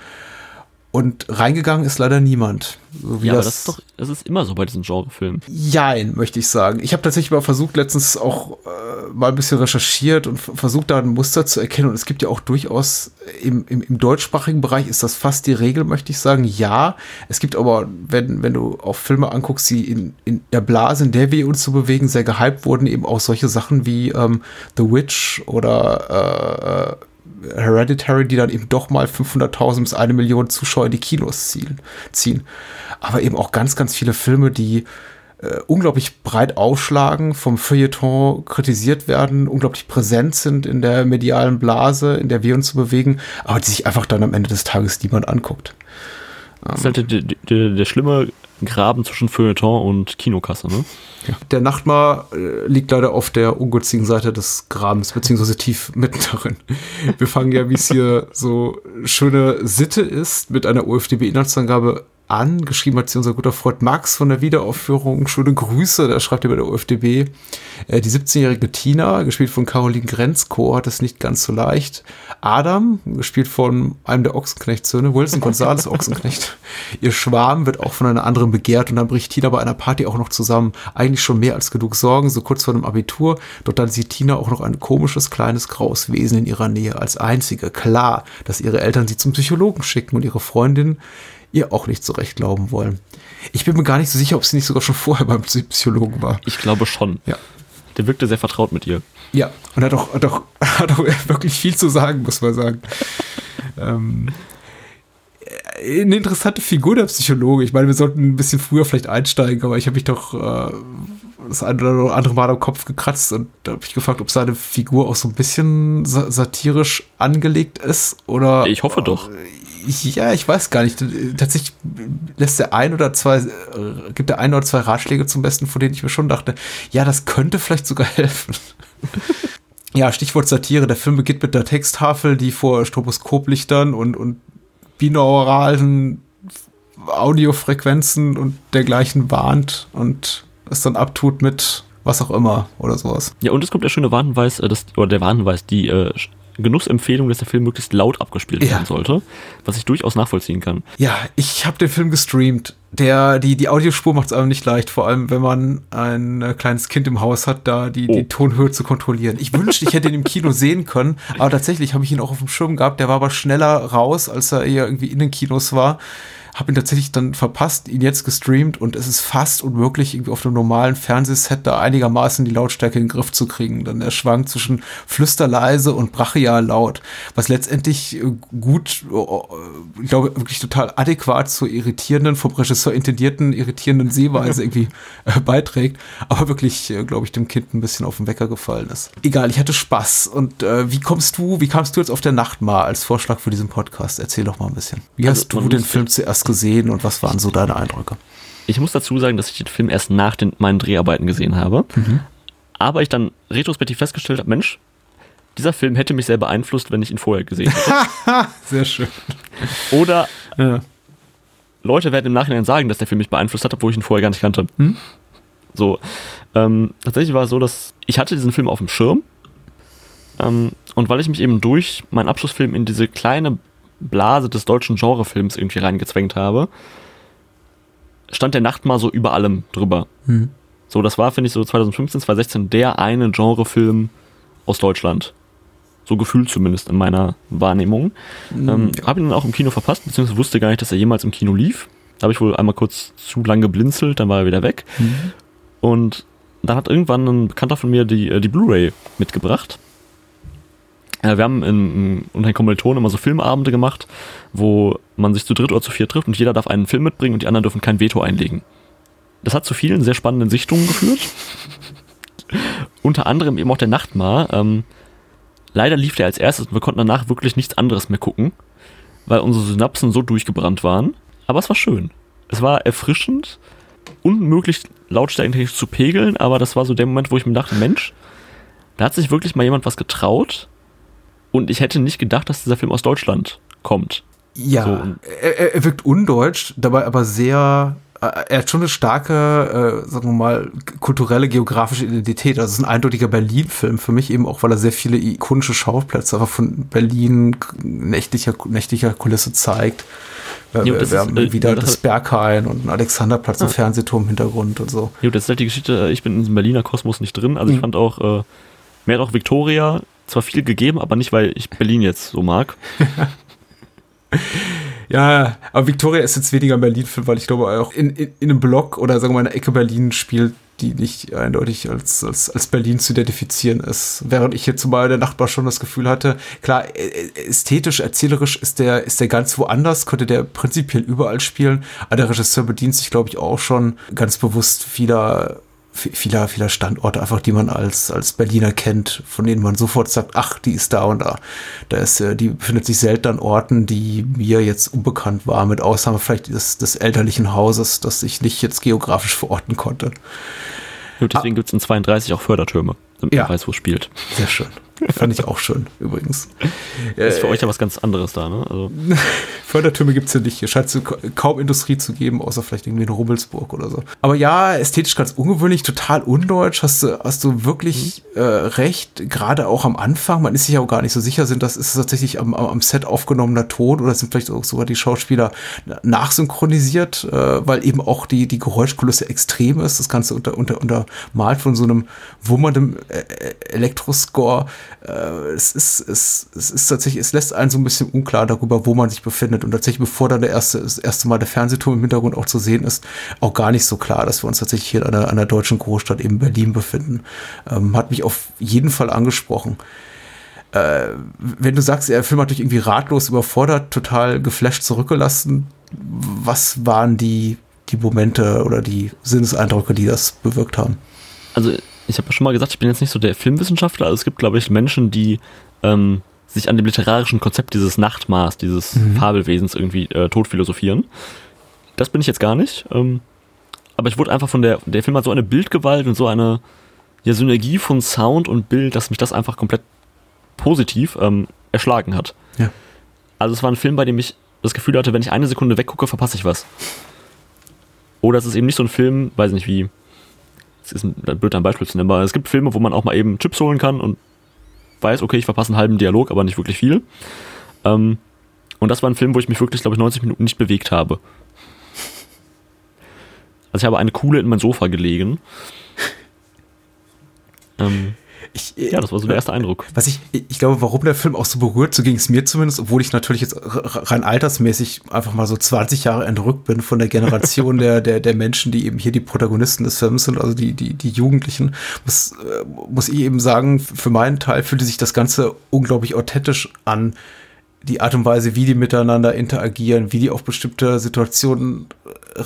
Und reingegangen ist leider niemand. So ja, aber das ist doch, das ist immer so bei diesen Genrefilmen. Jein, möchte ich sagen. Ich habe tatsächlich mal versucht, letztens auch äh, mal ein bisschen recherchiert und versucht, da ein Muster zu erkennen. Und es gibt ja auch durchaus im, im, im deutschsprachigen Bereich ist das fast die Regel, möchte ich sagen. Ja, es gibt aber, wenn, wenn du auf Filme anguckst, die in, in der Blase, in der wir uns zu so bewegen, sehr gehypt wurden, eben auch solche Sachen wie ähm, The Witch oder äh, Hereditary, die dann eben doch mal 500.000 bis eine Million Zuschauer in die Kinos ziehen. Aber eben auch ganz, ganz viele Filme, die äh, unglaublich breit aufschlagen, vom Feuilleton kritisiert werden, unglaublich präsent sind in der medialen Blase, in der wir uns bewegen, aber die sich einfach dann am Ende des Tages niemand anguckt. Das ist halt der, der, der schlimme Graben zwischen Feuilleton und Kinokasse, ne? Ja. Der Nachtmar äh, liegt leider auf der ungünstigen Seite des Grabens, beziehungsweise tief mitten darin. Wir fangen ja, wie es hier so schöne Sitte ist, mit einer UFDB-Inhaltsangabe an. Geschrieben hat sie unser guter Freund Max von der Wiederaufführung. Schöne Grüße, der schreibt über der UFDB. Äh, die 17-jährige Tina, gespielt von Caroline Grenzko, hat es nicht ganz so leicht. Adam, gespielt von einem der Ochsenknecht-Söhne, Wilson Gonzales Ochsenknecht. Ihr Schwarm wird auch von einer anderen begehrt und dann bricht Tina bei einer Party auch noch zusammen. Eigentlich schon mehr als genug Sorgen, so kurz vor dem Abitur. Doch dann sieht Tina auch noch ein komisches, kleines, graues Wesen in ihrer Nähe als einzige. Klar, dass ihre Eltern sie zum Psychologen schicken und ihre Freundin ihr auch nicht so recht glauben wollen. Ich bin mir gar nicht so sicher, ob sie nicht sogar schon vorher beim Psychologen war. Ich glaube schon. Ja. Der wirkte sehr vertraut mit ihr. Ja, und hat auch, hat auch, hat auch wirklich viel zu sagen, muss man sagen. ähm, eine interessante Figur der Psychologe. Ich meine, wir sollten ein bisschen früher vielleicht einsteigen, aber ich habe mich doch äh, das eine oder andere Mal am Kopf gekratzt und da habe ich gefragt, ob seine Figur auch so ein bisschen satirisch angelegt ist oder. Ich hoffe doch. Ja, ich weiß gar nicht. Tatsächlich lässt er ein oder zwei, äh, gibt er ein oder zwei Ratschläge zum Besten, von denen ich mir schon dachte, ja, das könnte vielleicht sogar helfen. ja, Stichwort Satire. Der Film beginnt mit der Texttafel, die vor Stroboskoplichtern und, und binauralen Audiofrequenzen und dergleichen warnt und es dann abtut mit was auch immer oder sowas. Ja, und es kommt der schöne Warnhinweis, äh, oder der Warnhinweis, die äh, Genussempfehlung, dass der Film möglichst laut abgespielt ja. werden sollte, was ich durchaus nachvollziehen kann. Ja, ich habe den Film gestreamt. Der, die, die Audiospur macht es einem nicht leicht, vor allem wenn man ein äh, kleines Kind im Haus hat, da die, oh. die Tonhöhe zu kontrollieren. Ich wünschte, ich hätte ihn im Kino sehen können, aber tatsächlich habe ich ihn auch auf dem Schirm gehabt. Der war aber schneller raus, als er eher irgendwie in den Kinos war habe ihn tatsächlich dann verpasst, ihn jetzt gestreamt und es ist fast unmöglich, irgendwie auf einem normalen Fernsehset da einigermaßen die Lautstärke in den Griff zu kriegen. Dann er schwankt zwischen flüsterleise und brachial laut, was letztendlich äh, gut, äh, äh, ich glaube, wirklich total adäquat zur irritierenden, vom Regisseur intendierten, irritierenden Sehweise irgendwie äh, beiträgt, aber wirklich, äh, glaube ich, dem Kind ein bisschen auf den Wecker gefallen ist. Egal, ich hatte Spaß. Und äh, wie kommst du, wie kamst du jetzt auf der Nacht mal als Vorschlag für diesen Podcast? Erzähl doch mal ein bisschen. Wie also, hast du den Film zuerst gesehen und was waren so deine Eindrücke? Ich muss dazu sagen, dass ich den Film erst nach den, meinen Dreharbeiten gesehen habe. Mhm. Aber ich dann retrospektiv festgestellt habe, Mensch, dieser Film hätte mich sehr beeinflusst, wenn ich ihn vorher gesehen hätte. sehr schön. Oder ja. Leute werden im Nachhinein sagen, dass der Film mich beeinflusst hat, obwohl ich ihn vorher gar nicht kannte. Hm? So, ähm, tatsächlich war es so, dass ich hatte diesen Film auf dem Schirm ähm, und weil ich mich eben durch meinen Abschlussfilm in diese kleine Blase des deutschen Genrefilms irgendwie reingezwängt habe, stand der Nacht mal so über allem drüber. Mhm. So, das war, finde ich, so 2015, 2016 der eine Genrefilm aus Deutschland. So gefühlt zumindest in meiner Wahrnehmung. Mhm. Ähm, habe ihn dann auch im Kino verpasst, beziehungsweise wusste gar nicht, dass er jemals im Kino lief. Da habe ich wohl einmal kurz zu lange geblinzelt, dann war er wieder weg. Mhm. Und dann hat irgendwann ein Bekannter von mir die, äh, die Blu-ray mitgebracht. Wir haben in, unter den Kommilitonen immer so Filmabende gemacht, wo man sich zu dritt oder zu vier trifft und jeder darf einen Film mitbringen und die anderen dürfen kein Veto einlegen. Das hat zu vielen sehr spannenden Sichtungen geführt. unter anderem eben auch der Nachtmar. Ähm, leider lief der als erstes und wir konnten danach wirklich nichts anderes mehr gucken, weil unsere Synapsen so durchgebrannt waren. Aber es war schön. Es war erfrischend, unmöglich lautstärkentechnisch zu pegeln, aber das war so der Moment, wo ich mir dachte, Mensch, da hat sich wirklich mal jemand was getraut und ich hätte nicht gedacht, dass dieser Film aus Deutschland kommt. Ja, so. er, er, wirkt undeutsch, dabei aber sehr äh, er hat schon eine starke, äh, sagen wir mal, kulturelle, geografische Identität. Also es ist ein eindeutiger Berlin-Film für mich eben auch, weil er sehr viele ikonische Schauplätze einfach von Berlin nächtlicher, nächtlicher Kulisse zeigt. Äh, Jo, wir ist, haben äh, wieder das das Berghain und einen Alexanderplatz, einen Ah. Fernsehturm im Hintergrund und so. Jo, das ist halt die Geschichte, ich bin in diesem Berliner Kosmos nicht drin. Also ich Mhm. fand auch, äh, mir hat auch Victoria zwar viel gegeben, aber nicht, weil ich Berlin jetzt so mag. Ja, aber Victoria ist jetzt weniger ein Berlin-Film, weil ich glaube auch in, in, in einem Block oder sagen wir mal in einer Ecke Berlin spielt, die nicht eindeutig als, als, als Berlin zu identifizieren ist. Während ich jetzt mal der Nachbar schon das Gefühl hatte, klar, ästhetisch, erzählerisch ist der, ist der ganz woanders, könnte der prinzipiell überall spielen. Aber der Regisseur bedient sich, glaube ich, auch schon ganz bewusst vieler vi- vieler, vieler Standorte einfach, die man als, als Berliner kennt, von denen man sofort sagt, ach, die ist da und da. Da ist, äh, die befindet sich selten an Orten, die mir jetzt unbekannt waren, mit Ausnahme vielleicht des, des elterlichen Hauses, das ich nicht jetzt geografisch verorten konnte. Jo, deswegen gibt's in 32 auch Fördertürme, damit. Ja. man weiß, wo es spielt. Sehr schön. Fand ich auch schön, übrigens. Das ist für euch ja was ganz anderes da, ne? Also, Fördertürme gibt's ja nicht. Hier scheint es kaum Industrie zu geben, außer vielleicht irgendwie in Rummelsburg oder so. Aber ja, ästhetisch ganz ungewöhnlich, total undeutsch. Hast du, hast du wirklich äh, recht, gerade auch am Anfang. Man ist sich auch gar nicht so sicher, sind das ist es tatsächlich am, am Set aufgenommener Ton oder sind vielleicht auch sogar die Schauspieler nachsynchronisiert, äh, weil eben auch die, die Geräuschkulisse extrem ist. Das Ganze unter, unter, untermalt von so einem wummerndem äh, äh, Elektroscore. Äh, es ist, es, es ist tatsächlich, es lässt einen so ein bisschen unklar darüber, wo man sich befindet. Und tatsächlich, bevor dann der erste, das erste Mal der Fernsehturm im Hintergrund auch zu sehen ist, auch gar nicht so klar, dass wir uns tatsächlich hier an einer, einer deutschen Großstadt eben Berlin befinden. Ähm, hat mich auf jeden Fall angesprochen. Äh, wenn du sagst, der Film hat dich irgendwie ratlos überfordert, total geflasht zurückgelassen, was waren die, die Momente oder die Sinneseindrücke, die das bewirkt haben? also ich habe ja schon mal gesagt, ich bin jetzt nicht so der Filmwissenschaftler. Also es gibt, glaube ich, Menschen, die ähm, sich an dem literarischen Konzept dieses Nachtmaß, dieses Mhm. Fabelwesens irgendwie äh, tot philosophieren. Das bin ich jetzt gar nicht. Ähm, aber ich wurde einfach von der, der Film hat so eine Bildgewalt und so eine ja, Synergie von Sound und Bild, dass mich das einfach komplett positiv ähm, erschlagen hat. Ja. Also es war ein Film, bei dem ich das Gefühl hatte, wenn ich eine Sekunde weggucke, verpasse ich was. Oder es ist eben nicht so ein Film, weiß nicht wie, es ist ein blöd ein Beispiel zu nennen, aber es gibt Filme, wo man auch mal eben Chips holen kann und weiß, okay, ich verpasse einen halben Dialog, aber nicht wirklich viel. Ähm, und das war ein Film, wo ich mich wirklich, glaube ich, 90 Minuten nicht bewegt habe. Also ich habe eine Kuhle in mein Sofa gelegen. Ähm, Ich, ja, das war so der erste Eindruck. Was ich, ich glaube, warum der Film auch so berührt, so ging es mir zumindest, obwohl ich natürlich jetzt rein altersmäßig einfach mal so 20 Jahre entrückt bin von der Generation der, der, der Menschen, die eben hier die Protagonisten des Films sind, also die, die, die Jugendlichen, muss, äh, muss ich eben sagen, für meinen Teil fühlte sich das Ganze unglaublich authentisch an. Die Art und Weise, wie die miteinander interagieren, wie die auf bestimmte Situationen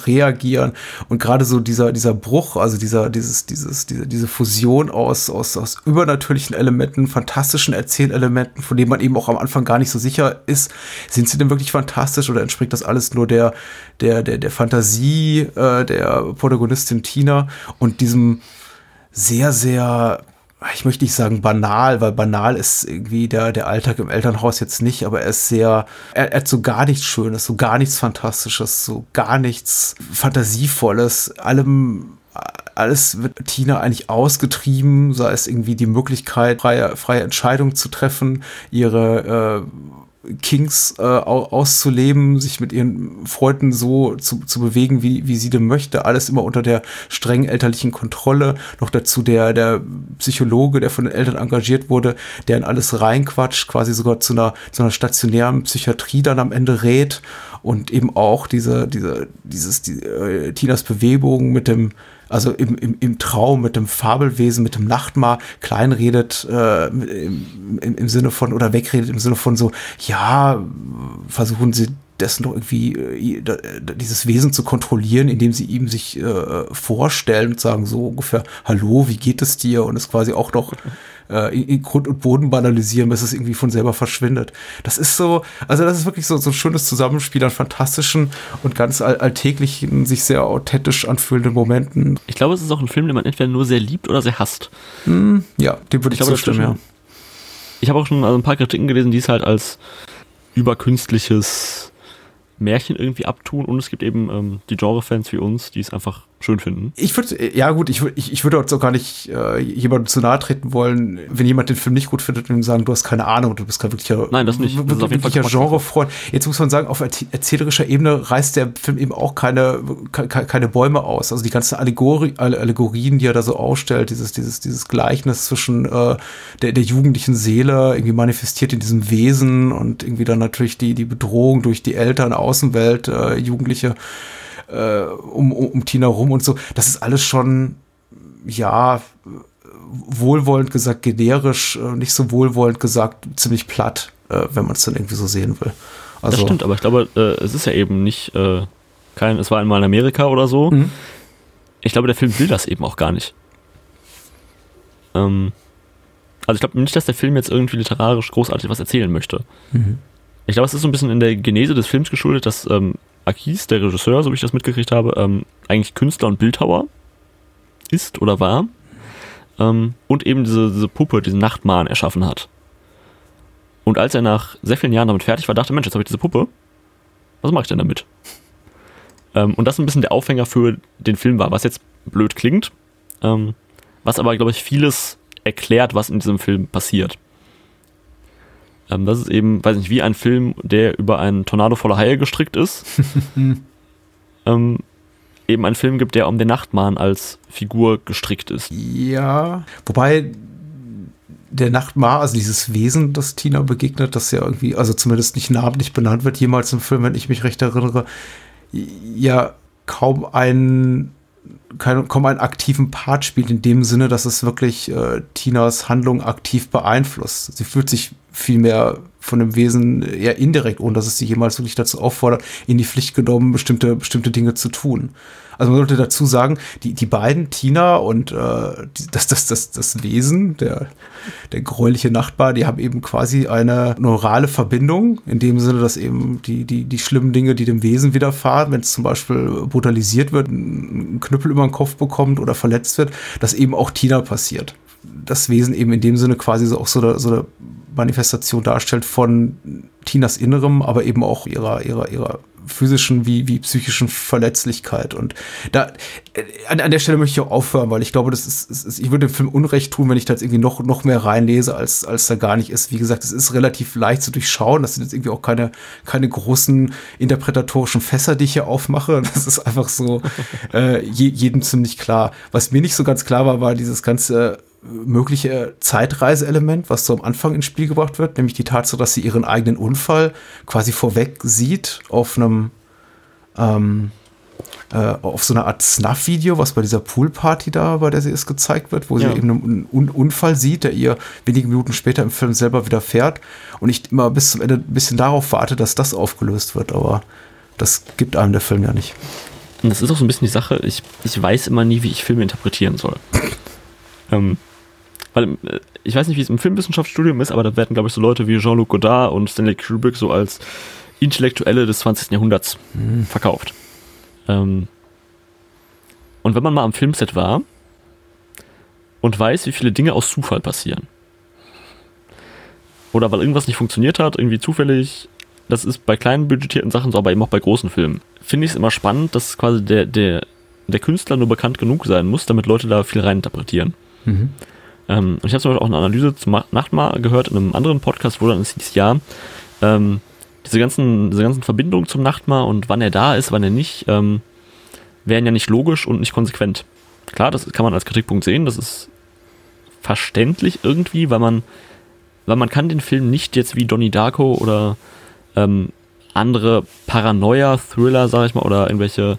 reagieren. Und gerade so dieser dieser Bruch, also dieser dieses dieses diese diese Fusion aus aus aus übernatürlichen Elementen, fantastischen Erzählelementen, von denen man eben auch am Anfang gar nicht so sicher ist, sind sie denn wirklich fantastisch oder entspringt das alles nur der der der der Fantasie äh, der Protagonistin Tina und diesem sehr sehr ich möchte nicht sagen banal, weil banal ist irgendwie der, der Alltag im Elternhaus jetzt nicht, aber er ist sehr, er, er hat so gar nichts Schönes, so gar nichts Fantastisches, so gar nichts Fantasievolles, allem, alles wird Tina eigentlich ausgetrieben, sei es irgendwie die Möglichkeit, freie, freie Entscheidungen zu treffen, ihre, äh, Kings äh, au- auszuleben, sich mit ihren Freunden so zu, zu bewegen, wie, wie sie denn möchte. Alles immer unter der strengen elterlichen Kontrolle. Noch dazu der, der Psychologe, der von den Eltern engagiert wurde, der in alles reinquatscht, quasi sogar zu einer, zu einer stationären Psychiatrie dann am Ende rät. Und eben auch diese, diese, dieses, die, äh, Tinas Bewegung mit dem, also im, im, im Traum mit dem Fabelwesen, mit dem Nachtmar kleinredet äh, im, im, im Sinne von oder wegredet im Sinne von so, ja, versuchen sie dessen doch irgendwie äh, dieses Wesen zu kontrollieren, indem sie ihm sich äh, vorstellen und sagen so ungefähr, hallo, wie geht es dir? Und es quasi auch noch äh, in, in Grund und Boden banalisieren, bis es irgendwie von selber verschwindet. Das ist so, also das ist wirklich so, so ein schönes Zusammenspiel an fantastischen und ganz all alltäglichen, sich sehr authentisch anfühlenden Momenten. Ich glaube, es ist auch ein Film, den man entweder nur sehr liebt oder sehr hasst. Ja, dem würde ich, Ich glaube, zustimmen, ja. Ich habe auch schon also ein paar Kritiken gelesen, die es halt als überkünstliches Märchen irgendwie abtun und es gibt eben ähm, die Genre-Fans wie uns, die es einfach schön finden. Ich würde, ja gut, ich, ich, ich würde auch gar nicht äh, jemandem zu nahe treten wollen, wenn jemand den Film nicht gut findet und ihm sagen, du hast keine Ahnung, du bist kein wirklicher, Nein, das nicht. Das wirklicher Genrefreund. Jetzt muss man sagen, auf erzählerischer Ebene reißt der Film eben auch keine, keine Bäume aus. Also die ganzen Allegori Allegorien, die er da so ausstellt, dieses, dieses, dieses Gleichnis zwischen äh, der, der jugendlichen Seele irgendwie manifestiert in diesem Wesen und irgendwie dann natürlich die, die Bedrohung durch die Eltern, Außenwelt, äh, Jugendliche äh, um, um, um Tina rum und so. Das ist alles schon, ja, wohlwollend gesagt generisch, äh, nicht so wohlwollend gesagt ziemlich platt, äh, wenn man es dann irgendwie so sehen will. Also, das stimmt, aber ich glaube, äh, es ist ja eben nicht äh, kein, es war einmal in Amerika oder so. Mhm. Ich glaube, der Film will das eben auch gar nicht. Ähm, also ich glaube nicht, dass der Film jetzt irgendwie literarisch großartig was erzählen möchte. Mhm. Ich glaube, es ist so ein bisschen in der Genese des Films geschuldet, dass ähm, Akis, der Regisseur, so wie ich das mitgekriegt habe, ähm, eigentlich Künstler und Bildhauer ist oder war. Ähm, und eben diese, diese Puppe, diesen Nachtmahn erschaffen hat. Und als er nach sehr vielen Jahren damit fertig war, dachte, Mensch, jetzt habe ich diese Puppe. Was mache ich denn damit? Ähm, und das ein bisschen der Aufhänger für den Film war, was jetzt blöd klingt, ähm, was aber, glaube ich, vieles erklärt, was in diesem Film passiert. Ähm, das ist eben, weiß nicht, wie ein Film, der über einen Tornado voller Haie gestrickt ist. ähm, eben ein Film gibt, der um den Nachtmann als Figur gestrickt ist. Ja, wobei der Nachtmar, also dieses Wesen, das Tina begegnet, das ja irgendwie, also zumindest nicht namentlich benannt wird, jemals im Film, wenn ich mich recht erinnere, ja kaum einen kein, kaum einen aktiven Part spielt, in dem Sinne, dass es wirklich äh, Tinas Handlung aktiv beeinflusst. Sie fühlt sich vielmehr von dem Wesen eher indirekt, ohne dass es sie jemals wirklich dazu auffordert, in die Pflicht genommen, bestimmte, bestimmte Dinge zu tun. Also man sollte dazu sagen, die, die beiden, Tina und äh, das, das, das, das Wesen, der, der gräuliche Nachbar, die haben eben quasi eine neurale Verbindung, in dem Sinne, dass eben die, die, die schlimmen Dinge, die dem Wesen widerfahren, wenn es zum Beispiel brutalisiert wird, einen Knüppel über den Kopf bekommt oder verletzt wird, dass eben auch Tina passiert. Das Wesen eben in dem Sinne quasi so auch so eine, so eine Manifestation darstellt von Tinas Innerem, aber eben auch ihrer, ihrer, ihrer physischen wie, wie psychischen Verletzlichkeit. Und da, äh, an, an der Stelle möchte ich auch aufhören, weil ich glaube, das ist, ist, ich würde dem Film Unrecht tun, wenn ich da jetzt irgendwie noch, noch mehr reinlese, als, als da gar nicht ist. Wie gesagt, es ist relativ leicht zu durchschauen. Das sind jetzt irgendwie auch keine, keine großen interpretatorischen Fässer, die ich hier aufmache. Das ist einfach so äh, je, jedem ziemlich klar. Was mir nicht so ganz klar war, war dieses ganze mögliche Zeitreiseelement, was so am Anfang ins Spiel gebracht wird, nämlich die Tatsache, dass sie ihren eigenen Unfall quasi vorweg sieht auf einem ähm, äh, auf so einer Art Snuff-Video, was bei dieser Poolparty da, bei der sie ist, gezeigt wird, wo ja. sie eben einen Un Unfall sieht, der ihr wenige Minuten später im Film selber widerfährt und ich immer bis zum Ende ein bisschen darauf warte, dass das aufgelöst wird, aber das gibt einem der Film ja nicht. Und das ist auch so ein bisschen die Sache, ich, ich weiß immer nie, wie ich Filme interpretieren soll. ähm, weil äh, ich weiß nicht, wie es im Filmwissenschaftsstudium ist, aber da werden, glaube ich, so Leute wie Jean-Luc Godard und Stanley Kubrick so als Intellektuelle des 20. Jahrhunderts mhm. verkauft. Ähm, und wenn man mal am Filmset war und weiß, wie viele Dinge aus Zufall passieren, oder weil irgendwas nicht funktioniert hat, irgendwie zufällig, das ist bei kleinen budgetierten Sachen so, aber eben auch bei großen Filmen, finde ich es immer spannend, dass quasi der, der, der Künstler nur bekannt genug sein muss, damit Leute da viel reininterpretieren. Mhm. Ähm, ich habe zum Beispiel auch eine Analyse zum Nachtmahr gehört in einem anderen Podcast, wo dann es hieß, ja, ähm, diese ganzen, diese ganzen Verbindungen zum Nachtmahr und wann er da ist, wann er nicht, ähm, wären ja nicht logisch und nicht konsequent. Klar, das kann man als Kritikpunkt sehen, das ist verständlich irgendwie, weil man, weil man kann den Film nicht jetzt wie Donnie Darko oder ähm, andere Paranoia-Thriller, sag ich mal, oder irgendwelche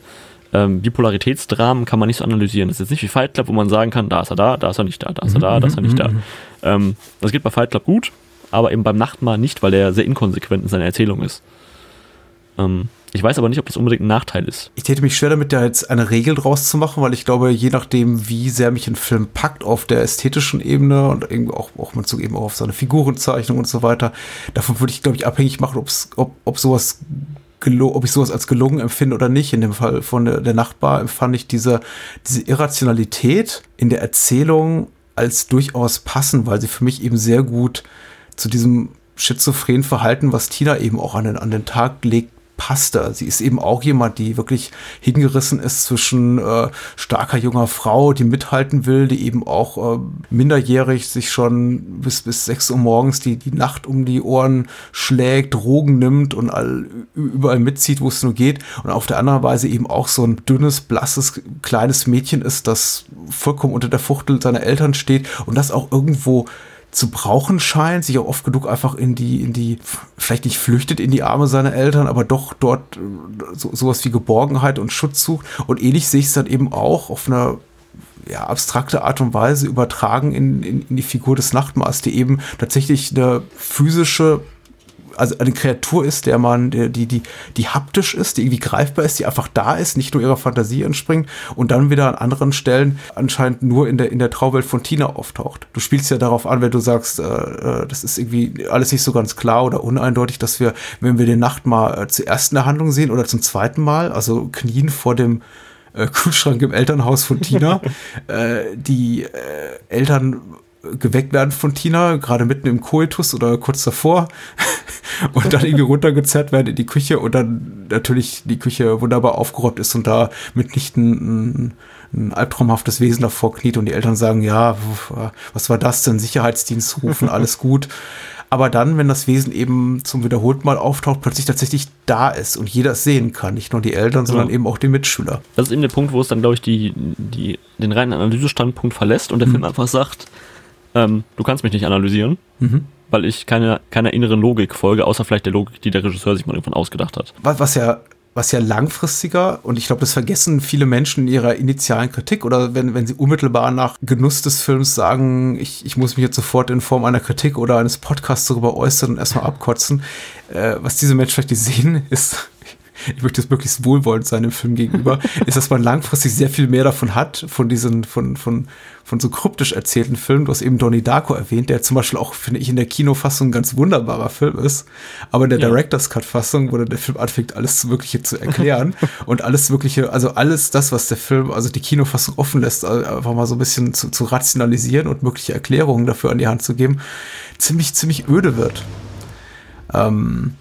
ähm, Bipolaritätsdramen kann man nicht so analysieren. Das ist jetzt nicht wie Fight Club, wo man sagen kann, da ist er da, da ist er nicht da, da ist er da, da ist er nicht da. Mhm. Ähm, das geht bei Fight Club gut, aber eben beim Nachtmahl nicht, weil er sehr inkonsequent in seiner Erzählung ist. Ähm, ich weiß aber nicht, ob das unbedingt ein Nachteil ist. Ich täte mich schwer damit, da jetzt eine Regel draus zu machen, weil ich glaube, je nachdem, wie sehr mich ein Film packt auf der ästhetischen Ebene und irgendwie auch, auch mit so eben auch auf seine Figurenzeichnung und so weiter, davon würde ich, glaube ich, abhängig machen, ob's, ob, ob sowas ob ich sowas als gelungen empfinde oder nicht. In dem Fall von der, der Nachbar empfand ich diese, diese Irrationalität in der Erzählung als durchaus passend, weil sie für mich eben sehr gut zu diesem schizophrenen Verhalten, was Tina eben auch an den, an den Tag legt, passte. Sie ist eben auch jemand, die wirklich hingerissen ist zwischen äh, starker junger Frau, die mithalten will, die eben auch äh, minderjährig sich schon bis, bis sechs Uhr morgens die, die Nacht um die Ohren schlägt, Drogen nimmt und all, überall mitzieht, wo es nur geht. Und auf der anderen Weise eben auch so ein dünnes, blasses, kleines Mädchen ist, das vollkommen unter der Fuchtel seiner Eltern steht und das auch irgendwo zu brauchen scheint, sich auch oft genug einfach in die, in die, vielleicht nicht flüchtet in die Arme seiner Eltern, aber doch dort äh, so, sowas wie Geborgenheit und Schutz sucht. Und ähnlich sehe ich es dann eben auch auf einer ja, abstrakte Art und Weise übertragen in, in, in die Figur des Nachtmaß, die eben tatsächlich eine physische also eine Kreatur ist, der man, die, die, die haptisch ist, die irgendwie greifbar ist, die einfach da ist, nicht nur ihrer Fantasie entspringt und dann wieder an anderen Stellen anscheinend nur in der, in der Traumwelt von Tina auftaucht. Du spielst ja darauf an, wenn du sagst, äh, äh das ist irgendwie alles nicht so ganz klar oder uneindeutig, dass wir, wenn wir den Nacht mal äh, zuerst in der Handlung sehen oder zum zweiten Mal, also knien vor dem äh, Kühlschrank im Elternhaus von Tina, äh, die äh, Eltern geweckt werden von Tina, gerade mitten im Koitus oder kurz davor und dann irgendwie runtergezerrt werden in die Küche und dann natürlich die Küche wunderbar aufgeräumt ist und da mitnichten ein, ein albtraumhaftes Wesen davor kniet und die Eltern sagen, ja, was war das denn? Sicherheitsdienst rufen, alles gut. Aber dann, wenn das Wesen eben zum wiederholten Mal auftaucht, plötzlich tatsächlich da ist und jeder es sehen kann. Nicht nur die Eltern, sondern ja. eben auch die Mitschüler. Das ist eben der Punkt, wo es dann, glaube ich, die, die, den reinen Analysestandpunkt verlässt und der mhm. Film einfach sagt, ähm, du kannst mich nicht analysieren, mhm. weil ich keine, keiner inneren Logik folge, außer vielleicht der Logik, die der Regisseur sich mal irgendwann ausgedacht hat. Was, was ja was ja langfristiger, und ich glaube, das vergessen viele Menschen in ihrer initialen Kritik oder wenn, wenn sie unmittelbar nach Genuss des Films sagen, ich, ich muss mich jetzt sofort in Form einer Kritik oder eines Podcasts darüber äußern und erstmal abkotzen. Äh, was diese Menschen vielleicht nicht sehen, ist, ich möchte jetzt möglichst wohlwollend sein dem Film gegenüber, ist, dass man langfristig sehr viel mehr davon hat, von diesen, von, von, von so kryptisch erzählten Filmen. Du hast eben Donnie Darko erwähnt, der zum Beispiel auch, finde ich, in der Kinofassung ein ganz wunderbarer Film ist. Aber in der ja. Director's Cut-Fassung, wo der Film anfängt, alles Wirkliche zu erklären und alles Wirkliche, also alles das, was der Film, also die Kinofassung offen lässt, also einfach mal so ein bisschen zu, zu rationalisieren und mögliche Erklärungen dafür an die Hand zu geben, ziemlich, ziemlich öde wird. Ähm,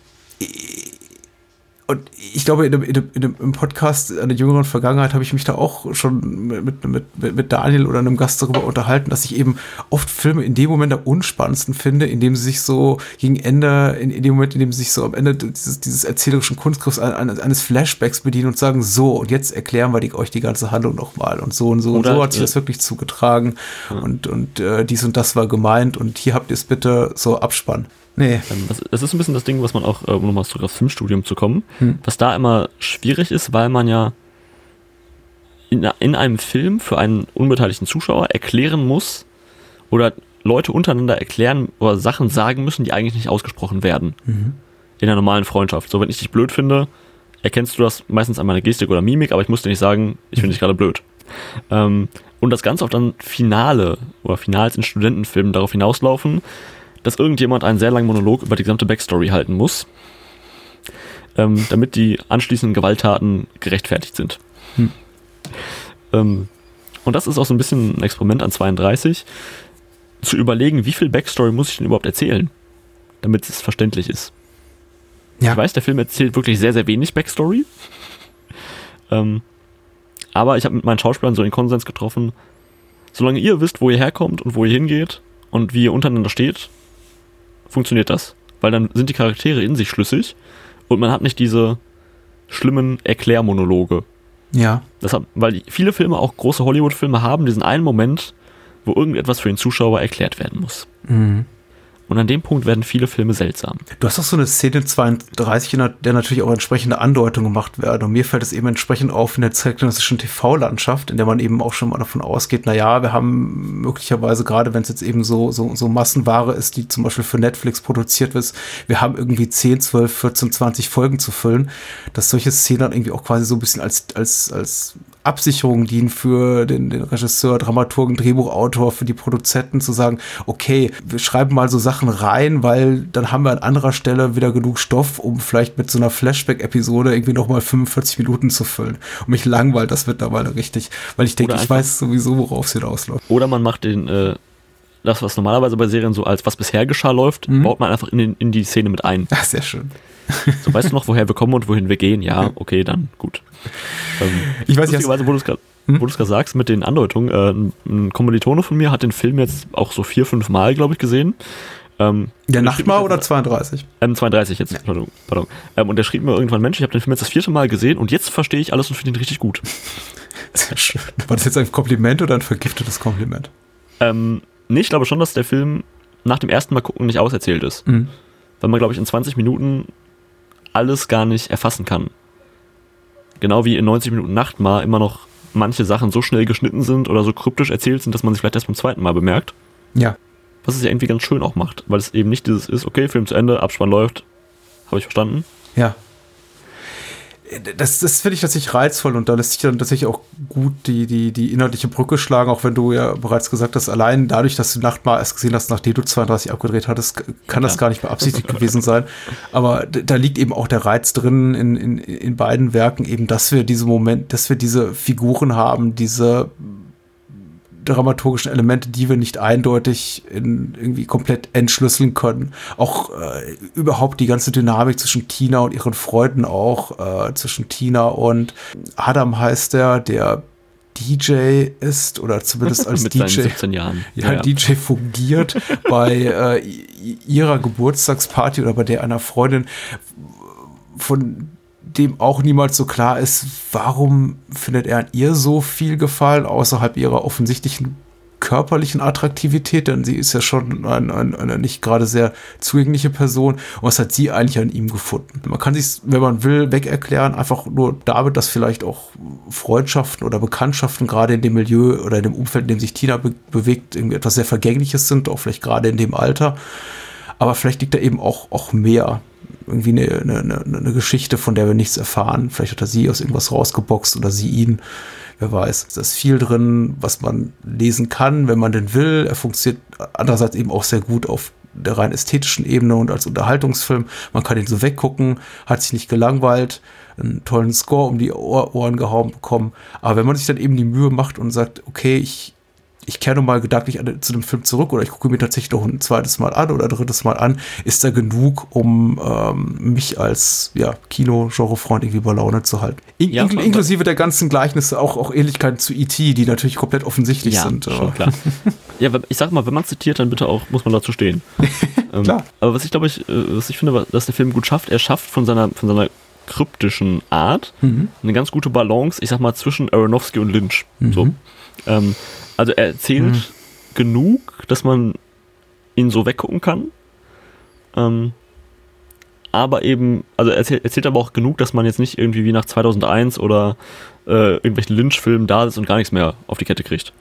und ich glaube, in dem, in dem, in dem, im Podcast in der jüngeren Vergangenheit habe ich mich da auch schon mit, mit, mit, mit Daniel oder einem Gast darüber unterhalten, dass ich eben oft Filme in dem Moment am unspannendsten finde, in dem sie sich so gegen Ende, in, in dem Moment, in dem sie sich so am Ende dieses, dieses erzählerischen Kunstgriffs eines, eines Flashbacks bedienen und sagen, so, und jetzt erklären wir die, euch die ganze Handlung nochmal. Und so und so oder, und so hat sich ja. das wirklich zugetragen. Ja. Und, und äh, dies und das war gemeint und hier habt ihr es bitte so abspannen. Nee. Ähm, das, ist ein bisschen das Ding, was man auch, äh, um nochmal zurück aufs Filmstudium zu kommen, hm. was da immer schwierig ist, weil man ja in, in einem Film für einen unbeteiligten Zuschauer erklären muss oder Leute untereinander erklären oder Sachen sagen müssen, die eigentlich nicht ausgesprochen werden. Mhm. In einer normalen Freundschaft. So, wenn ich dich blöd finde, erkennst du das meistens an meiner Gestik oder Mimik, aber ich muss dir nicht sagen, ich finde dich gerade blöd. Ähm, und das Ganze auch dann Finale oder Finals in Studentenfilmen darauf hinauslaufen, dass irgendjemand einen sehr langen Monolog über die gesamte Backstory halten muss, ähm, damit die anschließenden Gewalttaten gerechtfertigt sind. Hm. Ähm, und das ist auch so ein bisschen ein Experiment an 32, zu überlegen, wie viel Backstory muss ich denn überhaupt erzählen, damit es verständlich ist. Ja. Ich weiß, der Film erzählt wirklich sehr, sehr wenig Backstory. ähm, aber ich habe mit meinen Schauspielern so den Konsens getroffen, solange ihr wisst, wo ihr herkommt und wo ihr hingeht und wie ihr untereinander steht, funktioniert das. Weil dann sind die Charaktere in sich schlüssig und man hat nicht diese schlimmen Erklärmonologe. Ja. Deshalb, weil viele Filme, auch große Hollywood-Filme, haben diesen einen Moment, wo irgendetwas für den Zuschauer erklärt werden muss. Mhm. Und an dem Punkt werden viele Filme seltsam. Du hast auch so eine Szene 32, in der natürlich auch entsprechende Andeutungen gemacht werden. Und mir fällt es eben entsprechend auf in der zeitgenössischen TV-Landschaft, in der man eben auch schon mal davon ausgeht, na ja, wir haben möglicherweise, gerade wenn es jetzt eben so, so, so Massenware ist, die zum Beispiel für Netflix produziert wird, wir haben irgendwie 10, 12, 14, 20 Folgen zu füllen, dass solche Szenen dann irgendwie auch quasi so ein bisschen als, als, als Absicherung dienen für den, den Regisseur, Dramaturgen, Drehbuchautor, für die Produzenten zu sagen, okay, wir schreiben mal so Sachen rein, weil dann haben wir an anderer Stelle wieder genug Stoff, um vielleicht mit so einer Flashback-Episode irgendwie nochmal 45 Minuten zu füllen. Und mich langweilt das mittlerweile richtig, weil ich denke, ich weiß sowieso, worauf es hinausläuft. Oder man macht den, äh, das, was normalerweise bei Serien so als was bisher geschah läuft, Mhm. baut man einfach in, den, in die Szene mit ein. Ah, sehr schön. So, weißt du noch, woher wir kommen und wohin wir gehen? Ja, okay, dann gut. Ähm, Ich weiß nicht, wo du es gerade Hm? wo du es gerade sagst, mit den Andeutungen, äh, ein- Kommilitone von mir hat den Film jetzt auch so vier, fünf Mal, glaube ich, gesehen. Ähm, der mir oder jetzt- 32? Ähm, 32 jetzt, pardon. pardon. Ähm, und der schrieb mir irgendwann, Mensch, ich habe den Film jetzt das vierte Mal gesehen und jetzt verstehe ich alles und finde ihn richtig gut. Sehr schön. War das jetzt ein Kompliment oder ein vergiftetes Kompliment? Ähm, nee, ich glaube schon, dass der Film nach dem ersten Mal gucken nicht auserzählt ist. Mhm. Weil man, glaube ich, in 20 Minuten alles gar nicht erfassen kann. Genau wie in 90 Minuten Nachtmar immer noch manche Sachen so schnell geschnitten sind oder so kryptisch erzählt sind, dass man sie vielleicht erst beim zweiten Mal bemerkt. Ja. Was es ja irgendwie ganz schön auch macht, weil es eben nicht dieses ist, okay, Film zu Ende, Abspann läuft, habe ich verstanden. Ja. Das, das finde ich tatsächlich reizvoll und da lässt sich dann tatsächlich auch gut die, die, die inhaltliche Brücke schlagen, auch wenn du ja bereits gesagt hast, allein dadurch, dass du Nachtmar erst gesehen hast, nachdem du 32 abgedreht hattest, kann das Ja. gar nicht beabsichtigt gewesen sein. Aber da liegt eben auch der Reiz drin in, in, in beiden Werken, eben, dass wir diese Moment, dass wir diese Figuren haben, diese dramaturgischen Elemente, die wir nicht eindeutig in, irgendwie komplett entschlüsseln können. Auch äh, überhaupt die ganze Dynamik zwischen Tina und ihren Freunden auch, äh, zwischen Tina und Adam heißt der, der DJ ist oder zumindest als Mit DJ. seinen 17 Jahren. Ja, DJ fungiert bei äh, ihrer Geburtstagsparty oder bei der einer Freundin, von dem auch niemals so klar ist, warum findet er an ihr so viel Gefallen außerhalb ihrer offensichtlichen körperlichen Attraktivität, denn sie ist ja schon ein, ein, eine nicht gerade sehr zugängliche Person. Und was hat sie eigentlich an ihm gefunden? Man kann sich, wenn man will, wegerklären, einfach nur damit, dass vielleicht auch Freundschaften oder Bekanntschaften gerade in dem Milieu oder in dem Umfeld, in dem sich Tina be bewegt, irgendwie etwas sehr Vergängliches sind, auch vielleicht gerade in dem Alter. Aber vielleicht liegt da eben auch, auch mehr. Irgendwie eine, eine, eine, Geschichte, von der wir nichts erfahren. Vielleicht hat er sie aus irgendwas rausgeboxt oder sie ihn. Wer weiß. Da ist viel drin, was man lesen kann, wenn man denn will. Er funktioniert andererseits eben auch sehr gut auf der rein ästhetischen Ebene und als Unterhaltungsfilm. Man kann ihn so weggucken, hat sich nicht gelangweilt, einen tollen Score um die Ohr Ohren gehauen bekommen. Aber wenn man sich dann eben die Mühe macht und sagt, okay, ich ich kehre nochmal gedanklich an, zu dem Film zurück oder ich gucke mir tatsächlich noch ein zweites Mal an oder drittes Mal an, ist da genug, um ähm, mich als ja, Kino-Genre-Freund irgendwie bei Laune zu halten. In, Ja, aber- inklusive der ganzen Gleichnisse, auch, auch Ähnlichkeiten zu E.T., die natürlich komplett offensichtlich ja, sind. schon aber- klar. Ja, ich sag mal, wenn man zitiert, dann bitte auch, muss man dazu stehen. ähm, Klar. Aber was ich glaube ich, äh, was ich finde, dass der Film gut schafft, er schafft von seiner, von seiner kryptischen Art Mhm. eine ganz gute Balance, ich sag mal, zwischen Aronofsky und Lynch. So. Mhm. Ähm, also er erzählt Mhm. genug, dass man ihn so weggucken kann. Ähm, aber eben, also er erzählt, erzählt aber auch genug, dass man jetzt nicht irgendwie wie nach 2001 oder äh, irgendwelchen Lynch-Filmen da sitzt und gar nichts mehr auf die Kette kriegt.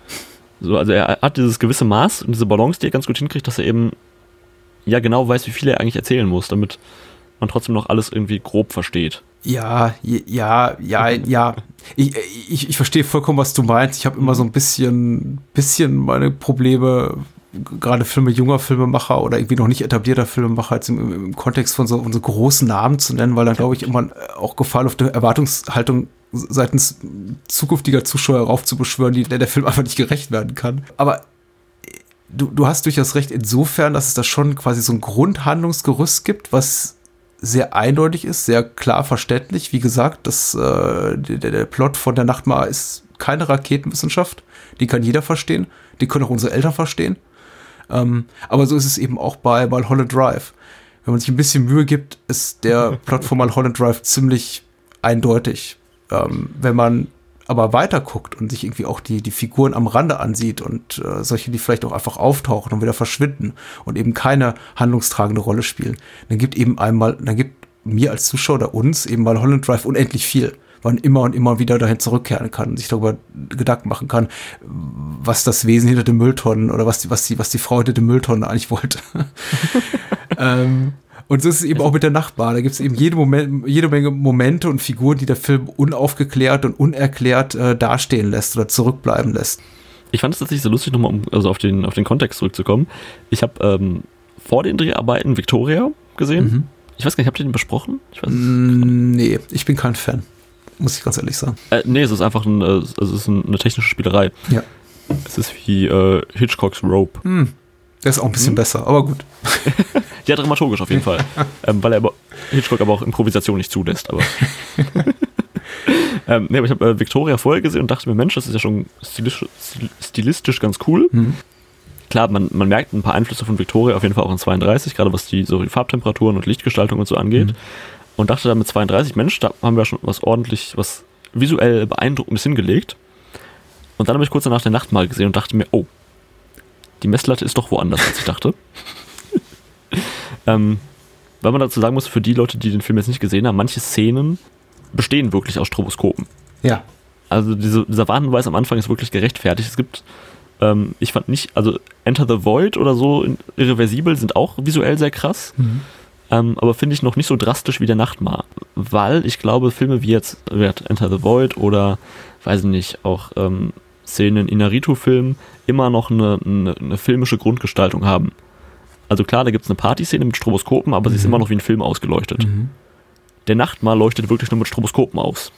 So, also er hat dieses gewisse Maß und diese Balance, die er ganz gut hinkriegt, dass er eben ja genau weiß, wie viel er eigentlich erzählen muss, damit man trotzdem noch alles irgendwie grob versteht. Ja, ja, ja, ja. Ich, ich, ich verstehe vollkommen, was du meinst. Ich habe immer so ein bisschen, bisschen meine Probleme, gerade Filme junger Filmemacher oder irgendwie noch nicht etablierter Filmemacher jetzt im, im, Kontext von so, von so großen Namen zu nennen, weil dann glaube ich immer äh, auch Gefahr auf der Erwartungshaltung seitens zukünftiger Zuschauer raufzubeschwören, die der, der Film einfach nicht gerecht werden kann. Aber du, du hast durchaus recht insofern, dass es da schon quasi so ein Grundhandlungsgerüst gibt, was sehr eindeutig ist, sehr klar verständlich. Wie gesagt, das, äh, der, der Plot von der Nachtmar ist keine Raketenwissenschaft. Die kann jeder verstehen. Die können auch unsere Eltern verstehen. Ähm, aber so ist es eben auch bei Mulholland Drive. Wenn man sich ein bisschen Mühe gibt, ist der Plot von Mulholland Drive ziemlich eindeutig. Ähm, wenn man aber weiter guckt und sich irgendwie auch die, die Figuren am Rande ansieht und äh, solche, die vielleicht auch einfach auftauchen und wieder verschwinden und eben keine handlungstragende Rolle spielen, dann gibt eben einmal, dann gibt mir als Zuschauer oder uns eben mal Holland Drive unendlich viel, weil man immer und immer wieder dahin zurückkehren kann und sich darüber Gedanken machen kann, was das Wesen hinter den Mülltonnen oder was die, was die, was die Frau hinter den Mülltonnen eigentlich wollte. ähm, und so ist es eben auch mit der Nachbar. Da gibt es eben jede, Moment, jede Menge Momente und Figuren, die der Film unaufgeklärt und unerklärt äh, dastehen lässt oder zurückbleiben lässt. Ich fand es tatsächlich so lustig, nochmal um also auf den, auf den Kontext zurückzukommen. Ich habe ähm, vor den Dreharbeiten Victoria gesehen. Mhm. Ich weiß gar nicht, habt ihr den besprochen? Ich weiß, Mm, nee, ich bin kein Fan. Muss ich ganz ehrlich sagen. äh, nee, es ist einfach ein, also es ist ein, eine technische Spielerei. Ja. Es ist wie äh, Hitchcocks Rope. Hm. Der ist auch ein bisschen besser, aber gut. Ja, dramaturgisch auf jeden Fall. ähm, weil er aber Hitchcock aber auch Improvisation nicht zulässt. Aber, ähm, nee, aber ich habe äh, Victoria vorher gesehen und dachte mir, Mensch, das ist ja schon stilistisch, stilistisch ganz cool. Mhm. Klar, man, man merkt ein paar Einflüsse von Victoria auf jeden Fall auch in 32, gerade was die, so die Farbtemperaturen und Lichtgestaltung und so angeht. Mhm. Und dachte dann mit 32, Mensch, da haben wir schon was ordentlich, was visuell beeindruckendes hingelegt. Und dann habe ich kurz danach der Nacht mal gesehen und dachte mir, oh, die Messlatte ist doch woanders, als ich dachte. ähm, weil man dazu sagen muss, für die Leute, die den Film jetzt nicht gesehen haben, manche Szenen bestehen wirklich aus Stroboskopen. Ja. Also diese, dieser Warnhinweis am Anfang ist wirklich gerechtfertigt. Es gibt, ähm, ich fand nicht, also Enter the Void oder so, irreversibel sind auch visuell sehr krass. Ähm, aber finde ich noch nicht so drastisch wie der Nachtmar. Weil ich glaube, Filme wie jetzt wie jetzt Enter the Void oder, weiß ich nicht, auch ähm, Szenen in Inarito-Filmen immer noch eine, eine, eine filmische Grundgestaltung haben. Also klar, da gibt es eine Partyszene mit Stroboskopen, aber sie ist immer noch wie ein Film ausgeleuchtet. Der Nachtmar leuchtet wirklich nur mit Stroboskopen aus.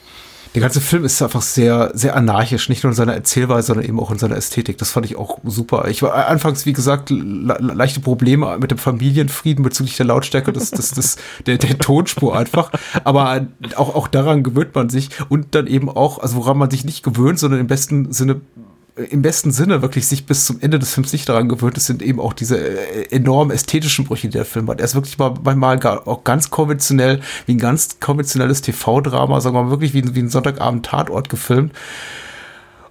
Der ganze Film ist einfach sehr, sehr anarchisch, nicht nur in seiner Erzählweise, sondern eben auch in seiner Ästhetik. Das fand ich auch super. Ich war anfangs, wie gesagt, le le- leichte Probleme mit dem Familienfrieden bezüglich der Lautstärke des, des, des, der, der Tonspur einfach. Aber auch, auch daran gewöhnt man sich und dann eben auch, also woran man sich nicht gewöhnt, sondern im besten Sinne im besten Sinne wirklich sich bis zum Ende des Films nicht daran gewöhnt ist, sind eben auch diese äh, enormen ästhetischen Brüche, die der Film hat. Er ist wirklich mal, manchmal gar, auch ganz konventionell, wie ein ganz konventionelles TV-Drama, sagen wir mal wirklich wie, wie ein Sonntagabend-Tatort gefilmt.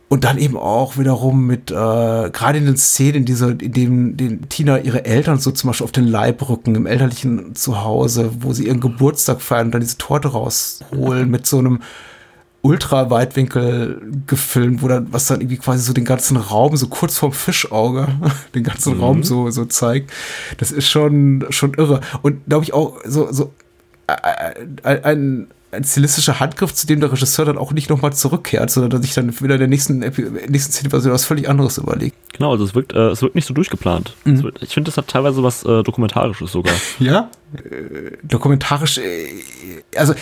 Und dann eben auch wiederum mit, äh, gerade in den Szenen, in, dieser, in dem den Tina ihre Eltern so zum Beispiel auf den Leib rücken, im elterlichen Zuhause, wo sie ihren Geburtstag feiern und dann diese Torte rausholen mit so einem Ultra-Weitwinkel gefilmt, wo dann, was dann irgendwie quasi so den ganzen Raum so kurz vorm Fischauge, den ganzen Raum so, so zeigt. Das ist schon, schon irre. Und glaube ich auch so, so ein, ein, ein stilistischer Handgriff, zu dem der Regisseur dann auch nicht nochmal zurückkehrt, sondern dass sich dann wieder in der nächsten, nächsten Szene was völlig anderes überlegt. Genau, also es wirkt, äh, es wirkt nicht so durchgeplant. Es wird, ich finde, das hat teilweise was äh, Dokumentarisches sogar. Ja? Äh, dokumentarisch, äh, also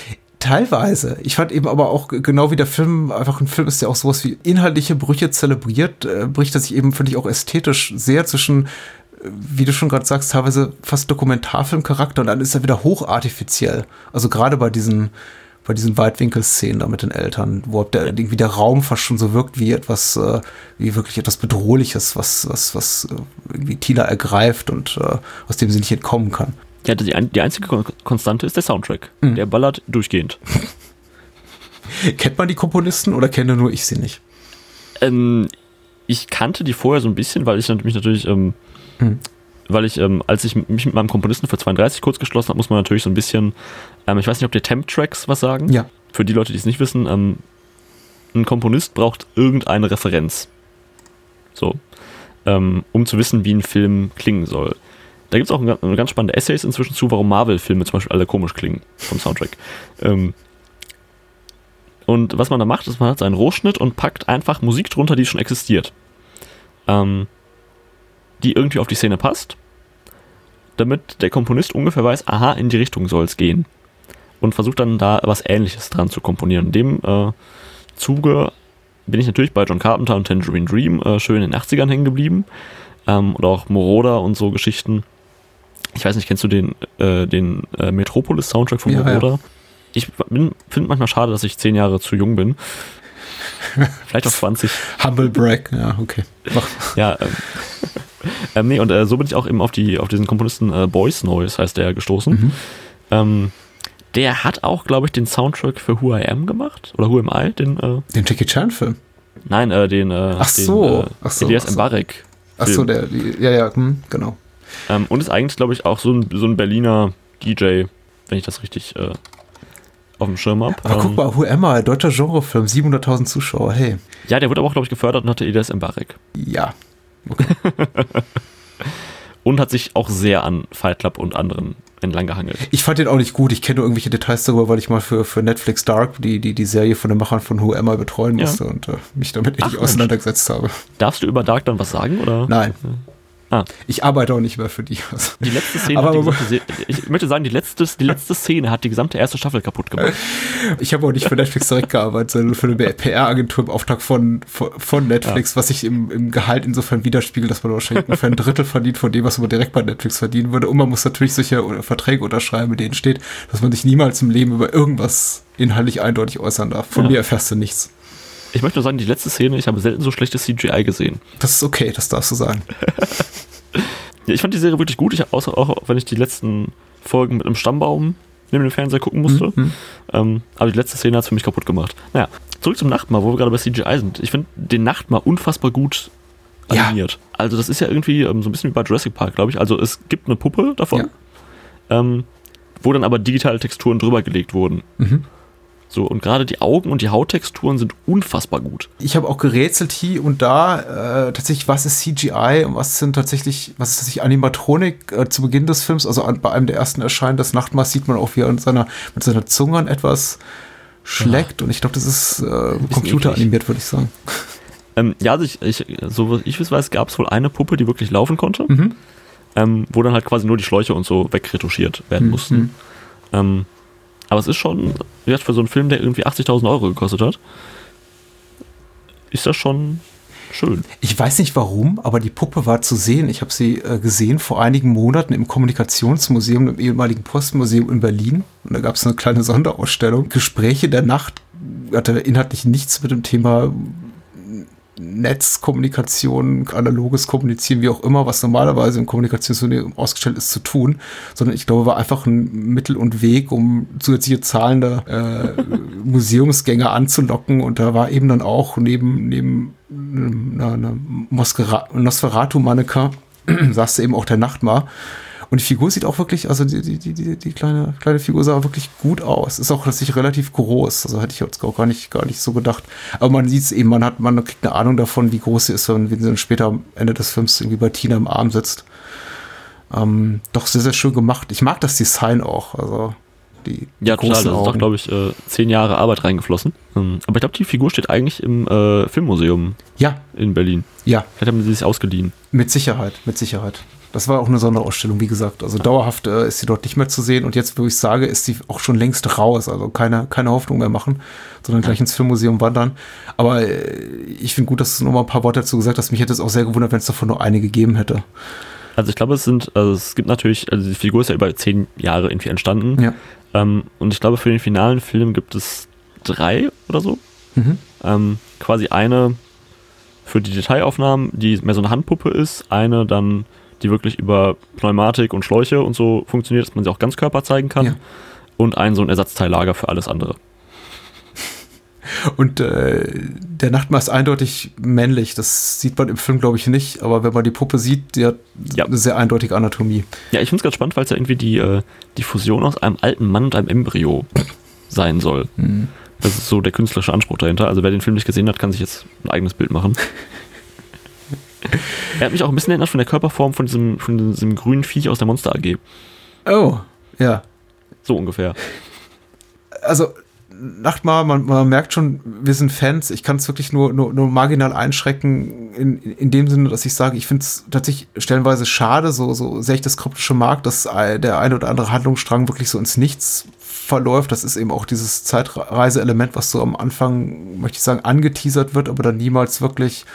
teilweise. Ich fand eben aber auch genau wie der Film einfach ein Film ist, der auch sowas wie inhaltliche Brüche zelebriert, äh, bricht er sich eben, finde ich, auch ästhetisch sehr zwischen, äh, wie du schon gerade sagst, teilweise fast Dokumentarfilmcharakter und dann ist er wieder hochartifiziell. Also gerade bei diesen bei diesen Weitwinkelszenen da mit den Eltern, wo der, irgendwie der Raum fast schon so wirkt wie etwas, äh, wie wirklich etwas Bedrohliches, was, was, was äh, irgendwie Tina ergreift und äh, aus dem sie nicht entkommen kann. Ja, die, die einzige Kon Konstante ist der Soundtrack. Der ballert durchgehend. Kennt man die Komponisten oder kenne nur ich sie nicht? Ähm, ich kannte die vorher so ein bisschen, weil ich mich natürlich, ähm, Hm. weil ich, ähm, als ich mich mit meinem Komponisten für 32 kurz geschlossen habe, muss man natürlich so ein bisschen, ähm, ich weiß nicht, ob die Temp-Tracks was sagen. Ja. Für die Leute, die es nicht wissen, ähm, ein Komponist braucht irgendeine Referenz. So. Ähm, um zu wissen, wie ein Film klingen soll. Da gibt es auch ein, ganz- spannende Essays inzwischen zu, warum Marvel-Filme zum Beispiel alle komisch klingen vom Soundtrack. Ähm, und was man da macht, ist, man hat seinen Rohschnitt und packt einfach Musik drunter, die schon existiert. Ähm, die irgendwie auf die Szene passt, damit der Komponist ungefähr weiß, aha, in die Richtung soll es gehen. Und versucht dann da was ähnliches dran zu komponieren. In dem äh, Zuge bin ich natürlich bei John Carpenter und Tangerine Dream äh, schön in den 80ern hängen geblieben. Ähm, und auch Moroder und so Geschichten. Ich weiß nicht, kennst du den, äh, den äh, Metropolis-Soundtrack von Ja, ja. Moroder? Ich finde manchmal schade, dass ich zehn Jahre zu jung bin. Vielleicht auch 20. Humble Brag, ja, okay. Mach. Ja, ähm, ähm, nee, und äh, so bin ich auch eben auf, die, auf diesen Komponisten äh, Boys Noise, heißt der, gestoßen. Mhm. Ähm, der hat auch, glaube ich, den Soundtrack für Who I Am gemacht. Oder Who Am I? Den, äh, Den Jackie Chan-Film. nein, äh, den, äh, Ach den, so, äh, ach so, Elias ach so. Mbarek. Ach so, der, ja, ja, hm, genau. Ähm, und ist eigentlich, glaube ich, auch so ein, so ein Berliner DJ, wenn ich das richtig äh, auf dem Schirm habe. Aber guck mal, Who Am I? Deutscher Genrefilm, 700.000 Zuschauer, hey. Ja, der wurde aber auch, glaube ich, gefördert und hatte Elias Mbarek. Ja. Und hat sich auch sehr an Fight Club und anderen entlang gehangelt. Ich fand den auch nicht gut. Ich kenne nur irgendwelche Details darüber, weil ich mal für, für Netflix Dark die, die, die Serie von den Machern von Who Am I betreuen Ja. musste und äh, mich damit Ach, nicht auseinandergesetzt habe. Darfst du über Dark dann was sagen? Oder? Nein. Ah. Ich arbeite auch nicht mehr für die. Also, Die letzte Szene Aber- hat die gesamte ich möchte sagen, die letzte, die letzte Szene hat die gesamte erste Staffel kaputt gemacht. Ich habe auch nicht für Netflix direkt gearbeitet, sondern für eine PR-Agentur im Auftrag von, von, Netflix, was sich im, im Gehalt insofern widerspiegelt, dass man wahrscheinlich ungefähr ein Drittel verdient von dem, was man direkt bei Netflix verdienen würde. Und man muss natürlich solche Verträge unterschreiben, mit denen steht, dass man sich niemals im Leben über irgendwas inhaltlich eindeutig äußern darf. Von Ja. mir erfährst du nichts. Ich möchte nur sagen, die letzte Szene, ich habe selten so schlechtes CGI gesehen. Das ist okay, das darfst du sagen. Ja, ich fand die Serie wirklich gut, ich, außer auch wenn ich die letzten Folgen mit einem Stammbaum neben dem Fernseher gucken musste. Mhm. Ähm, aber die letzte Szene hat es für mich kaputt gemacht. Naja, zurück zum Nachtmar, wo wir gerade bei CGI sind. Ich finde den Nachtmar unfassbar gut Ja. animiert. Also das ist ja irgendwie ähm, so ein bisschen wie bei Jurassic Park, glaube ich. Also es gibt eine Puppe davon, ähm, wo dann aber digitale Texturen drüber gelegt wurden. Mhm. So, und gerade die Augen und die Hauttexturen sind unfassbar gut. Ich habe auch gerätselt hier und da äh, tatsächlich, was ist CGI und was sind tatsächlich, was ist tatsächlich Animatronik äh, zu Beginn des Films. Also an, bei einem der ersten Erscheinen des Nachtmaß sieht man auch, wie er mit seiner, mit seiner Zunge an etwas schlägt. Und ich glaube, das ist äh, computeranimiert, würde ich sagen. Ähm, ja, also ich, ich, so wie ich es weiß, gab es wohl eine Puppe, die wirklich laufen konnte, Mhm. ähm, wo dann halt quasi nur die Schläuche und so wegretuschiert werden Mhm. mussten. Ähm, aber es ist schon, wie für so einen Film, der irgendwie 80.000 Euro gekostet hat, ist das schon schön. Ich weiß nicht warum, aber die Puppe war zu sehen. Ich habe sie äh, gesehen vor einigen Monaten im Kommunikationsmuseum, im ehemaligen Postmuseum in Berlin. Und da gab es eine kleine Sonderausstellung. Gespräche der Nacht hatte inhaltlich nichts mit dem Thema Netzkommunikation, analoges Kommunizieren, wie auch immer, was normalerweise im Kommunikationsmuseum ausgestellt ist, zu tun, sondern ich glaube, war einfach ein Mittel und Weg, um zusätzliche zahlende äh, Museumsgänger anzulocken. Und da war eben dann auch neben, neben einer, einer Nosferatu-Mannequin saß eben auch der Nachtmar. Und die Figur sieht auch wirklich, also die, die, die, die, kleine, kleine Figur sah wirklich gut aus. Ist auch tatsächlich relativ groß. Also hätte ich jetzt auch gar nicht, gar nicht so gedacht. Aber man sieht es eben, man hat, man kriegt eine Ahnung davon, wie groß sie ist, wenn, sie dann später am Ende des Films irgendwie bei Tina im Arm sitzt. Ähm, doch sehr, sehr schön gemacht. Ich mag das Design auch. Also die, die Ja, total. Da ist glaube ich, äh, zehn Jahre Arbeit reingeflossen. Ähm, aber ich glaube, die Figur steht eigentlich im äh, Filmmuseum Ja, in Berlin. ja, Vielleicht haben sie sich ausgeliehen. Mit Sicherheit, mit Sicherheit. Das war auch eine Sonderausstellung, wie gesagt. Also dauerhaft äh, ist sie dort nicht mehr zu sehen. Und jetzt, wo ich sage, ist sie auch schon längst raus. Also keine, keine Hoffnung mehr machen, sondern gleich ins Filmmuseum wandern. Aber äh, ich finde gut, dass du noch mal ein paar Worte dazu gesagt hast. Mich hätte es auch sehr gewundert, wenn es davon nur eine gegeben hätte. Also ich glaube, es sind, also es gibt natürlich, also die Figur ist ja über zehn Jahre irgendwie entstanden. Ja. Ähm, und ich glaube, für den finalen Film gibt es drei oder so. Mhm. Ähm, quasi eine für die Detailaufnahmen, die mehr so eine Handpuppe ist, eine dann, die wirklich über Pneumatik und Schläuche und so funktioniert, dass man sie auch ganz Körper zeigen kann. Ja. Und ein so ein Ersatzteillager für alles andere. Und äh, der Nachtmar ist eindeutig männlich. Das sieht man im Film, glaube ich, nicht. Aber wenn man die Puppe sieht, die hat Ja. eine sehr eindeutige Anatomie. Ja, ich finde es ganz spannend, weil es ja irgendwie die, äh, die Fusion aus einem alten Mann und einem Embryo sein soll. Das ist so der künstlerische Anspruch dahinter. Also wer den Film nicht gesehen hat, kann sich jetzt ein eigenes Bild machen. er hat mich auch ein bisschen erinnert von der Körperform von diesem, von diesem grünen Viech aus der Monster AG. Oh, ja. So ungefähr. also Nachtmar, man, man merkt schon, wir sind Fans. Ich kann es wirklich nur, nur, nur marginal einschrecken, in, in dem Sinne, dass ich sage, ich finde es tatsächlich stellenweise schade, so, so sehr ich das kryptische mag, dass der eine oder andere Handlungsstrang wirklich so ins Nichts verläuft. Das ist eben auch dieses Zeitreise-Element, was so am Anfang, möchte ich sagen, angeteasert wird, aber dann niemals wirklich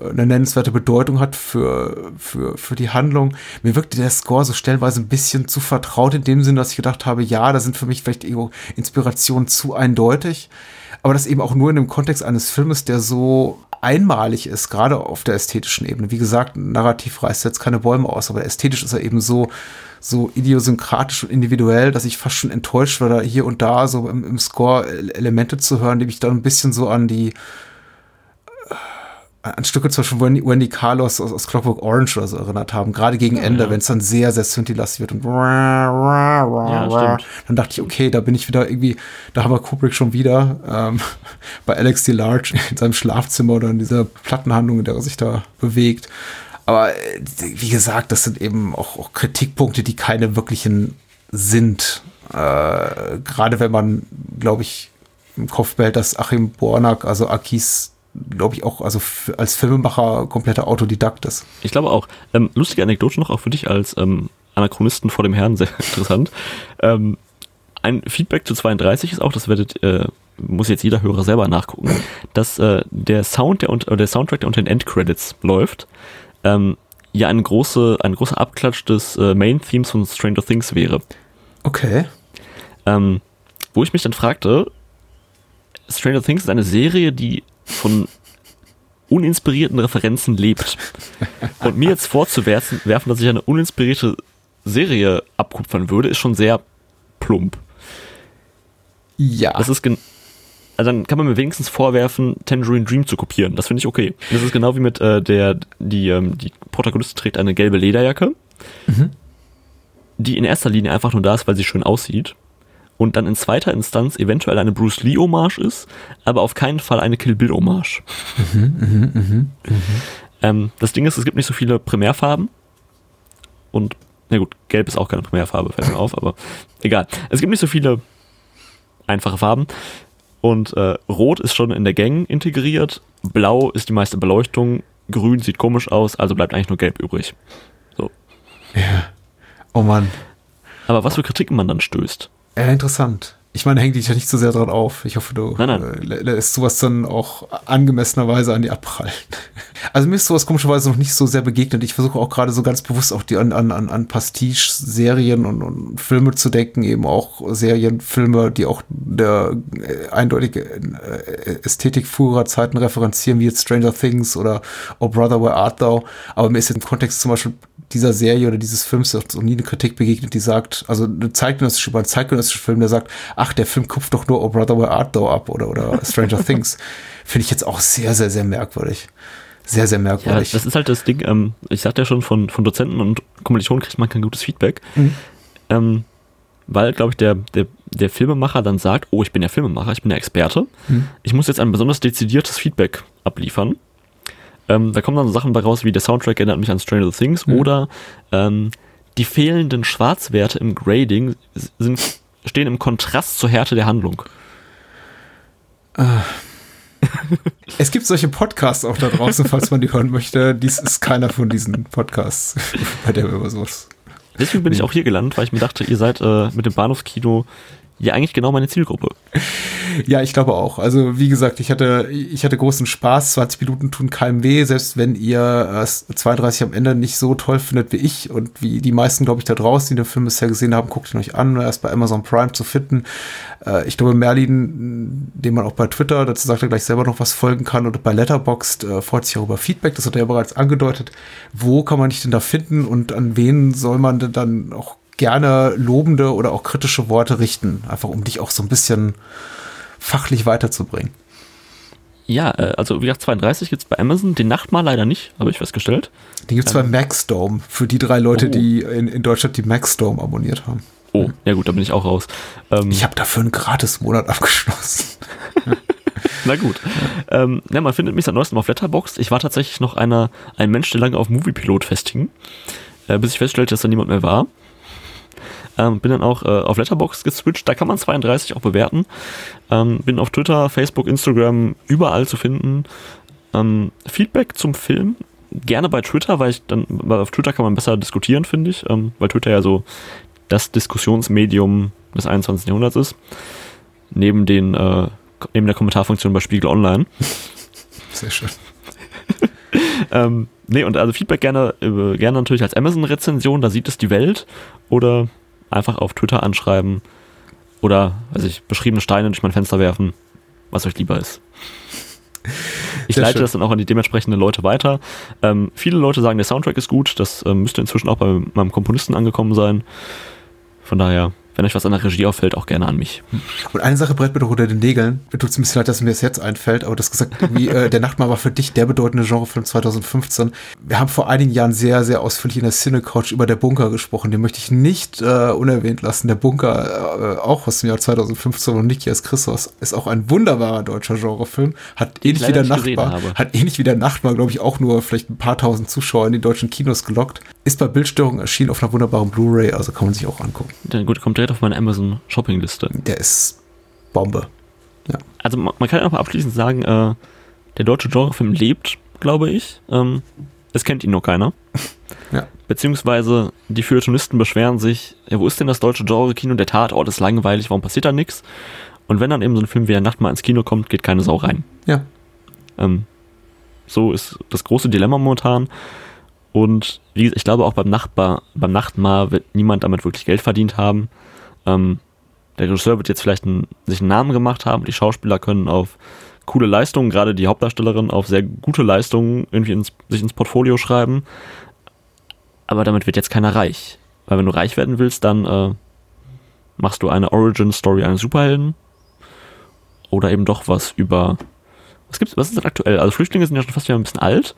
eine nennenswerte Bedeutung hat für, für, für die Handlung. Mir wirkte der Score so stellenweise ein bisschen zu vertraut in dem Sinne, dass ich gedacht habe, ja, da sind für mich vielleicht irgendwo Inspirationen zu eindeutig. Aber das eben auch nur in dem Kontext eines Filmes, der so einmalig ist, gerade auf der ästhetischen Ebene. Wie gesagt, narrativ reißt jetzt keine Bäume aus, aber ästhetisch ist er eben so, so idiosynkratisch und individuell, dass ich fast schon enttäuscht war, da hier und da so im, im Score Elemente zu hören, die mich dann ein bisschen so an die an Stücke zum Beispiel Wendy, Wendy Carlos aus, aus Clockwork Orange oder so erinnert haben, gerade gegen Ende, ja. wenn es dann sehr, sehr synthi-lastig wird und ja, dann dachte ich, okay, da bin ich wieder irgendwie, da haben wir Kubrick schon wieder ähm, bei Alex DeLarge in seinem Schlafzimmer oder in dieser Plattenhandlung, in der er sich da bewegt. Aber äh, wie gesagt, das sind eben auch, auch Kritikpunkte, die keine wirklichen sind. Äh, gerade wenn man, glaube ich, im Kopf behält, dass Achim Bornak, also Akis glaube ich, auch also als Filmemacher kompletter Autodidakt ist. Ich glaube auch. Ähm, lustige Anekdote noch, auch für dich als ähm, Anachronisten vor dem Herrn, sehr interessant. Ähm, ein Feedback zu 32 ist auch, das werdet, äh, muss jetzt jeder Hörer selber nachgucken, dass äh, der Sound, der, äh, der Soundtrack, der unter den Endcredits läuft, ähm, ja ein, große, ein großer Abklatsch des äh, Main-Themes von Stranger Things wäre. Okay. Ähm, wo ich mich dann fragte, Stranger Things ist eine Serie, die von uninspirierten Referenzen lebt. Und mir jetzt vorzuwerfen, werfen, dass ich eine uninspirierte Serie abkupfern würde, ist schon sehr plump. Ja. Das ist also dann kann man mir wenigstens vorwerfen, Tangerine Dream zu kopieren. Das finde ich okay. Das ist genau wie mit äh, der, die, ähm, die Protagonistin trägt eine gelbe Lederjacke, mhm. die in erster Linie einfach nur da ist, weil sie schön aussieht. Und dann in zweiter Instanz eventuell eine Bruce Lee Hommage ist, aber auf keinen Fall eine Kill Bill Hommage. Mhm, mh, mh, mh. Ähm, das Ding ist, es gibt nicht so viele Primärfarben. Und, na gut, gelb ist auch keine Primärfarbe, fällt mir auf, aber egal. Es gibt nicht so viele einfache Farben. Und äh, Rot ist schon in der Gang integriert, Blau ist die meiste Beleuchtung, Grün sieht komisch aus, also bleibt eigentlich nur Gelb übrig. So. Ja. Oh Mann. Aber was für Kritiken man dann stößt. Ja, interessant. Ich meine, hängt dich ja nicht so sehr dran auf. Ich hoffe, du nein, nein. Äh, lässt sowas dann auch angemessenerweise an die abprallen. Also mir ist sowas komischerweise noch nicht so sehr begegnet. Ich versuche auch gerade so ganz bewusst auch die an, an, an Pastiche-Serien und, und Filme zu denken, eben auch Serien, Filme, die auch der äh, eindeutige äh, Ästhetik früherer Zeiten referenzieren, wie jetzt Stranger Things oder Oh Brother, Where Art Thou? Aber mir ist jetzt im Kontext zum Beispiel dieser Serie oder dieses Films auch nie eine Kritik begegnet, die sagt, also eine zeitgenössische, ein zeitgenössischer Film, der sagt, ach, der Film kupft doch nur Oh Brother Where Art Thou ab oder, oder Stranger Things. Finde ich jetzt auch sehr, sehr, sehr merkwürdig. Sehr, sehr merkwürdig. Ja, das ist halt das Ding, ähm, ich sagte ja schon, von, von Dozenten und Kommilitonen kriegt man kein gutes Feedback. Mhm. Ähm, weil, glaube ich, der, der, der Filmemacher dann sagt, oh, ich bin ja Filmemacher, ich bin ja Experte. Mhm. Ich muss jetzt ein besonders dezidiertes Feedback abliefern. Ähm, da kommen dann so Sachen bei raus, wie der Soundtrack erinnert mich an Stranger Things mhm. oder ähm, die fehlenden Schwarzwerte im Grading sind, stehen im Kontrast zur Härte der Handlung. Ah. es gibt solche Podcasts auch da draußen, falls man die hören möchte. Dies ist keiner von diesen Podcasts, bei der wir über sowas. Deswegen bin ich auch hier gelandet, weil ich mir dachte, ihr seid äh, mit dem Bahnhofskino ja eigentlich genau meine Zielgruppe. Ja, ich glaube auch. Also wie gesagt, ich hatte, ich hatte großen Spaß. 20 Minuten tun keinem weh, selbst wenn ihr äh, 32 am Ende nicht so toll findet wie ich und wie die meisten, glaube ich, da draußen, die den Film bisher gesehen haben, guckt ihn euch an. Er ist bei Amazon Prime zu finden. Äh, ich glaube, Merlin, den man auch bei Twitter, dazu sagt er gleich selber noch was folgen kann, und bei Letterboxd äh, freut sich auch über Feedback. Das hat er ja bereits angedeutet. Wo kann man dich denn da finden und an wen soll man denn dann auch gerne lobende oder auch kritische Worte richten, einfach um dich auch so ein bisschen fachlich weiterzubringen. Ja, äh, also wie gesagt, 32 gibt es bei Amazon, den Nachtmal leider nicht, habe ich festgestellt. Den gibt es ähm, bei Maxdome, für die drei Leute, oh. die in, in Deutschland die Maxdome abonniert haben. Oh, ja gut, da bin ich auch raus. Ähm, ich habe dafür einen Gratis-Monat abgeschlossen. Na gut. Ähm, ja, man findet mich seit neuestem auf Letterboxd. Ich war tatsächlich noch einer, ein Mensch, der lange auf Moviepilot festhing, äh, bis ich feststellte, dass da niemand mehr war. Ähm, bin dann auch äh, auf Letterbox geswitcht. Da kann man 32 auch bewerten. Ähm, bin auf Twitter, Facebook, Instagram überall zu finden. Ähm, Feedback zum Film gerne bei Twitter, weil ich dann weil auf Twitter kann man besser diskutieren, finde ich, ähm, weil Twitter ja so das Diskussionsmedium des 21. Jahrhunderts ist. Neben den äh, neben der Kommentarfunktion bei Spiegel Online. Sehr schön. ähm, nee, und also Feedback gerne, äh, gerne natürlich als Amazon-Rezension, da sieht es die Welt. Oder einfach auf Twitter anschreiben oder, weiß ich, beschriebene Steine durch mein Fenster werfen, was euch lieber ist. Ich Sehr leite schön. das dann auch an die dementsprechenden Leute weiter. Ähm, viele Leute sagen, der Soundtrack ist gut. Das ähm, müsste inzwischen auch bei meinem Komponisten angekommen sein. Von daher wenn euch was an der Regie auffällt, auch gerne an mich. Und eine Sache brennt mir doch unter den Nägeln. Mir tut es ein bisschen leid, dass mir das jetzt einfällt, aber das gesagt, wie äh, Der Nachtmahl war für dich der bedeutende Genrefilm 2015. Wir haben vor einigen Jahren sehr, sehr ausführlich in der Cinecouch über Der Bunker gesprochen. Den möchte ich nicht äh, unerwähnt lassen. Der Bunker, äh, auch aus dem Jahr 2015 und Nikias Christos, ist auch ein wunderbarer deutscher Genrefilm. Hat ähnlich wie der Nachtmahl, hat ähnlich wie der Nachtmahl, glaube ich, auch nur vielleicht ein paar tausend Zuschauer in die deutschen Kinos gelockt. Ist bei Bildstörung erschienen auf einer wunderbaren Blu-ray, also kann man sich auch angucken. Dann gut, kommt direkt auf meine Amazon Shopping-Liste. Der ist Bombe. Ja. Also man, man kann auch mal abschließend sagen, äh, der deutsche Genrefilm lebt, glaube ich. Ähm, es kennt ihn nur keiner. Ja. Beziehungsweise die Feuilletonisten beschweren sich, ja, wo ist denn das deutsche Genre-Kino? Der Tatort ist langweilig, warum passiert da nichts? Und wenn dann eben so ein Film wie der Nacht mal ins Kino kommt, geht keine Sau rein. Ja. Ähm, so ist das große Dilemma momentan. Und wie gesagt, ich glaube auch beim Nachbar, beim Nachtmahr wird niemand damit wirklich Geld verdient haben. Ähm, der Regisseur wird jetzt vielleicht einen, sich einen Namen gemacht haben. Die Schauspieler können auf coole Leistungen, gerade die Hauptdarstellerin, auf sehr gute Leistungen irgendwie ins, sich ins Portfolio schreiben. Aber damit wird jetzt keiner reich. Weil wenn du reich werden willst, dann äh, machst du eine Origin-Story eines Superhelden. Oder eben doch was über. Was gibt's, was ist denn aktuell? Also Flüchtlinge sind ja schon fast wieder ein bisschen alt.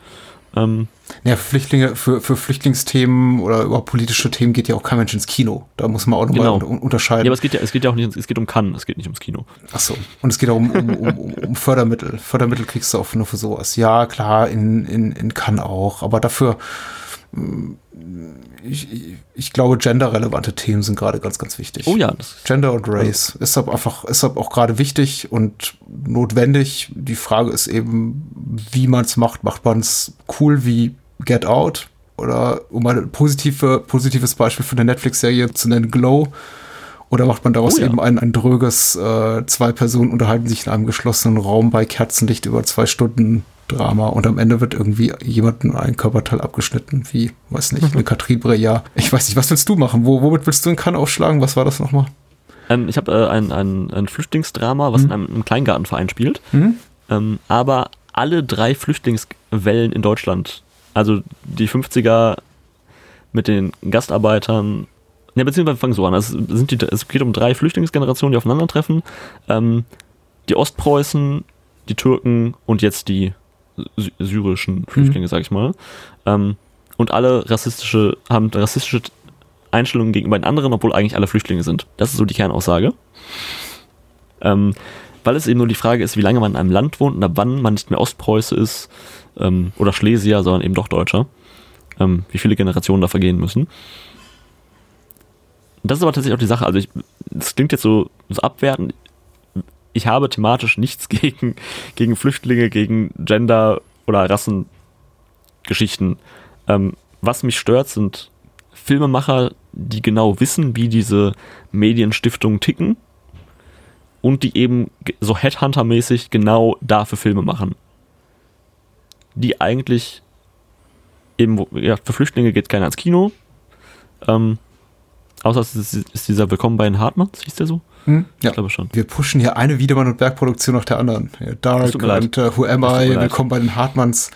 Ähm, Ja, für Flüchtlinge, für, für Flüchtlingsthemen oder überhaupt politische Themen geht ja auch kein Mensch ins Kino. Da muss man auch nochmal Genau. un unterscheiden. ja, aber es geht ja, es geht ja auch nicht, es geht um Cannes, es geht nicht ums Kino. Ach so. Und es geht auch um, um, um, um- Fördermittel. Fördermittel kriegst du auch nur für sowas. Ja, klar, in, in, in Cannes auch. Aber dafür, ich, ich, ich glaube, genderrelevante Themen sind gerade ganz, ganz wichtig. Oh ja, Gender und Race ist aber einfach, ist aber auch gerade wichtig und notwendig. Die Frage ist eben, wie man es macht. Macht man es cool wie Get Out? Oder um ein positive, positives Beispiel für eine Netflix-Serie zu nennen, Glow. Oder macht man daraus Oh ja. eben ein, ein dröges, äh, zwei Personen unterhalten sich in einem geschlossenen Raum bei Kerzenlicht über zwei Stunden Drama und am Ende wird irgendwie jemandem ein Körperteil abgeschnitten, wie, weiß nicht, eine Katrin Breillat. Ich weiß nicht, was willst du machen? Wo, womit willst du in Cannes aufschlagen? Was war das nochmal? ähm, ich habe äh, ein, ein, ein Flüchtlingsdrama, was in einem, einem Kleingartenverein spielt. Mhm. Ähm, aber alle drei Flüchtlingswellen in Deutschland, also die 50er mit den Gastarbeitern, ne, beziehungsweise wir fangen so an. Es, sind die, es geht um drei Flüchtlingsgenerationen, die aufeinandertreffen. Ähm, die Ostpreußen, die Türken und jetzt die syrischen Flüchtlinge, sag ich mal. Ähm, und alle rassistische, haben rassistische Einstellungen gegenüber den anderen, obwohl eigentlich alle Flüchtlinge sind. Das ist so die Kernaussage. Ähm, weil es eben nur die Frage ist, wie lange man in einem Land wohnt und ab wann man nicht mehr Ostpreuße ist ähm, oder Schlesier, sondern eben doch Deutscher. Ähm, wie viele Generationen da vergehen müssen. Das ist aber tatsächlich auch die Sache. Also, ich, das klingt jetzt so, so abwertend. Ich habe thematisch nichts gegen, gegen Flüchtlinge, gegen Gender- oder Rassengeschichten. Ähm, was mich stört, sind Filmemacher, die genau wissen, wie diese Medienstiftungen ticken und die eben so Headhunter-mäßig genau dafür Filme machen. Die eigentlich eben, ja, für Flüchtlinge geht keiner ins Kino. Ähm, außer es ist, ist dieser Willkommen bei den Hartmanns, hieß der so? Hm? Ja. Ich glaube schon. Wir pushen hier eine Wiedemann- und Bergproduktion nach der anderen. Ja, Dark und äh, Who Am I, willkommen bei den Hartmanns.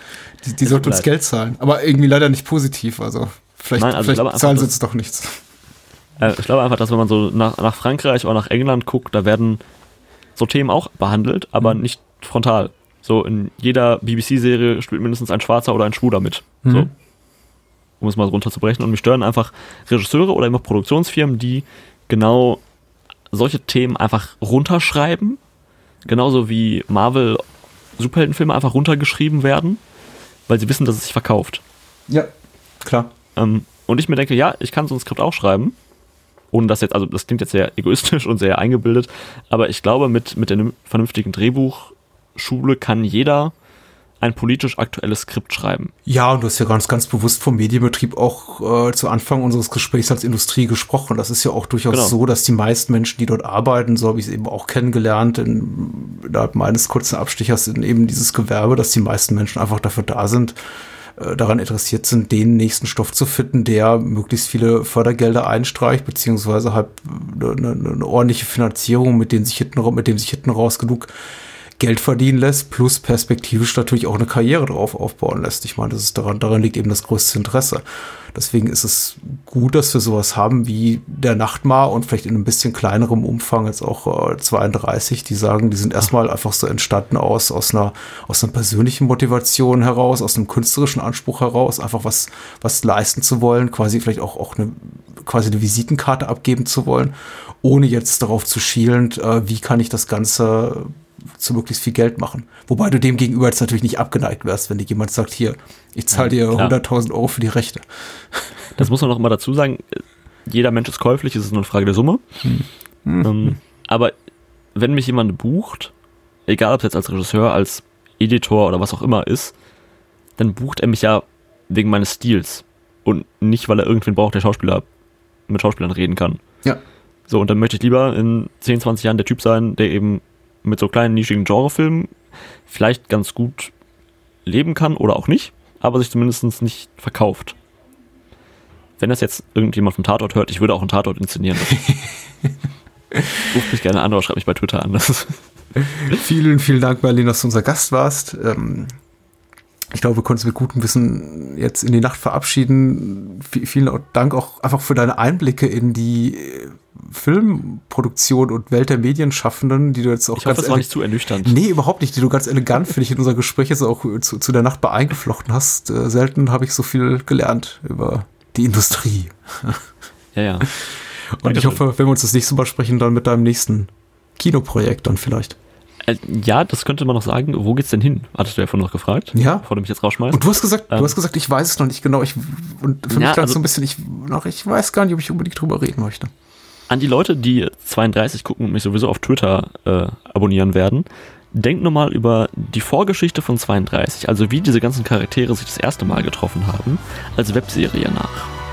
Die, die sollten uns leid. Geld zahlen. Aber irgendwie leider nicht positiv. Also vielleicht, Nein, also ich vielleicht zahlen sie uns doch nichts. Äh, ich glaube einfach, dass wenn man so nach, nach Frankreich oder nach England guckt, da werden so Themen auch behandelt, aber nicht frontal. So in jeder BBC-Serie spielt mindestens ein Schwarzer oder ein Schwuler mit. So. Mhm. Um es mal so runterzubrechen. Und mich stören einfach Regisseure oder immer Produktionsfirmen, die genau solche Themen einfach runterschreiben. Genauso wie Marvel Superheldenfilme einfach runtergeschrieben werden, weil sie wissen, dass es sich verkauft. Ja, klar. Ähm, und ich mir denke, ja, ich kann so ein Skript auch schreiben. Ohne das jetzt, also das klingt jetzt sehr egoistisch und sehr eingebildet, aber ich glaube, mit, mit einer vernünftigen Drehbuchschule kann jeder ein politisch aktuelles Skript schreiben. Ja, und du hast ja ganz, ganz bewusst vom Medienbetrieb auch äh, zu Anfang unseres Gesprächs als Industrie gesprochen. Das ist ja auch durchaus Genau. so, dass die meisten Menschen, die dort arbeiten, so habe ich es eben auch kennengelernt, in, innerhalb meines kurzen Abstichers in eben dieses Gewerbe, dass die meisten Menschen einfach dafür da sind, äh, daran interessiert sind, den nächsten Stoff zu finden, der möglichst viele Fördergelder einstreicht, beziehungsweise halt eine, eine, ordentliche Finanzierung, mit dem sich hinten, mit dem sich hinten raus genug Geld verdienen lässt, plus perspektivisch natürlich auch eine Karriere drauf aufbauen lässt. Ich meine, das ist daran, daran liegt eben das größte Interesse. Deswegen ist es gut, dass wir sowas haben wie der Nachtmar und vielleicht in ein bisschen kleinerem Umfang als auch äh, 32, die sagen, die sind erstmal einfach so entstanden aus, aus einer, aus einer persönlichen Motivation heraus, aus einem künstlerischen Anspruch heraus, einfach was, was leisten zu wollen, quasi vielleicht auch, auch eine, quasi eine Visitenkarte abgeben zu wollen, ohne jetzt darauf zu schielen, äh, wie kann ich das Ganze zu möglichst viel Geld machen. Wobei du dem gegenüber jetzt natürlich nicht abgeneigt wärst, wenn dir jemand sagt, hier, ich zahle dir klar. 100.000 Euro für die Rechte. Das muss man noch mal dazu sagen. Jeder Mensch ist käuflich, es ist nur eine Frage der Summe. Ähm, aber wenn mich jemand bucht, egal ob jetzt als Regisseur, als Editor oder was auch immer ist, dann bucht er mich ja wegen meines Stils und nicht, weil er irgendwen braucht, der Schauspieler mit Schauspielern reden kann. Ja. So, und dann möchte ich lieber in 10, 20 Jahren der Typ sein, der eben mit so kleinen, nischigen Genrefilmen vielleicht ganz gut leben kann oder auch nicht, aber sich zumindest nicht verkauft. Wenn das jetzt irgendjemand vom Tatort hört, ich würde auch einen Tatort inszenieren. Ruf mich gerne an oder schreib mich bei Twitter an. vielen, vielen Dank, Marlene, dass du unser Gast warst. Ähm, ich glaube, wir konnten uns mit gutem Wissen jetzt in die Nacht verabschieden. V vielen Dank auch einfach für deine Einblicke in die äh, Filmproduktion und Welt der Medienschaffenden, die du jetzt auch ich hoffe, das war nicht zu ernüchternd. Nee, überhaupt nicht, die du ganz elegant, finde ich, in unser Gespräch jetzt auch zu, zu der Nacht eingeflochten hast. Äh, selten habe ich so viel gelernt über die Industrie. Ja, ja. Und ich hoffe, wenn wir uns das nächste Mal sprechen, dann mit deinem nächsten Kinoprojekt dann vielleicht. Äh, ja, das könnte man noch sagen. Wo geht's denn hin? Hattest du ja vorhin noch gefragt. Ja. Bevor du mich jetzt rausschmeißt. Und du hast gesagt, ähm, du hast gesagt, ich weiß es noch nicht genau. Ich, und für Ja, mich klang also- so ein bisschen, ich, noch, ich weiß gar nicht, ob ich unbedingt drüber reden möchte. An die Leute, die 32 gucken und mich sowieso auf Twitter äh, abonnieren werden, denkt nur mal über die Vorgeschichte von 32, also wie diese ganzen Charaktere sich das erste Mal getroffen haben, als Webserie nach.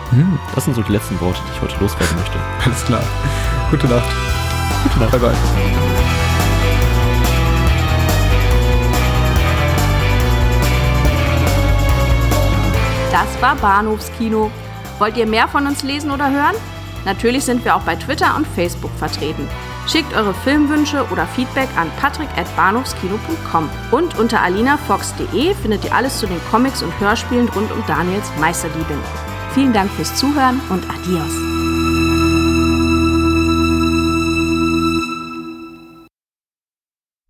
Hm, Das sind so die letzten Worte, die ich heute loswerden möchte. alles klar. Gute Nacht. Gute Nacht. Bye bye. Das war Bahnhofskino. Wollt ihr mehr von uns lesen oder hören? Natürlich sind wir auch bei Twitter und Facebook vertreten. Schickt eure Filmwünsche oder Feedback an patrick.bahnhofskino.com. Und unter alinafox.de findet ihr alles zu den Comics und Hörspielen rund um Daniels Meisterdiebin. Vielen Dank fürs Zuhören und adios.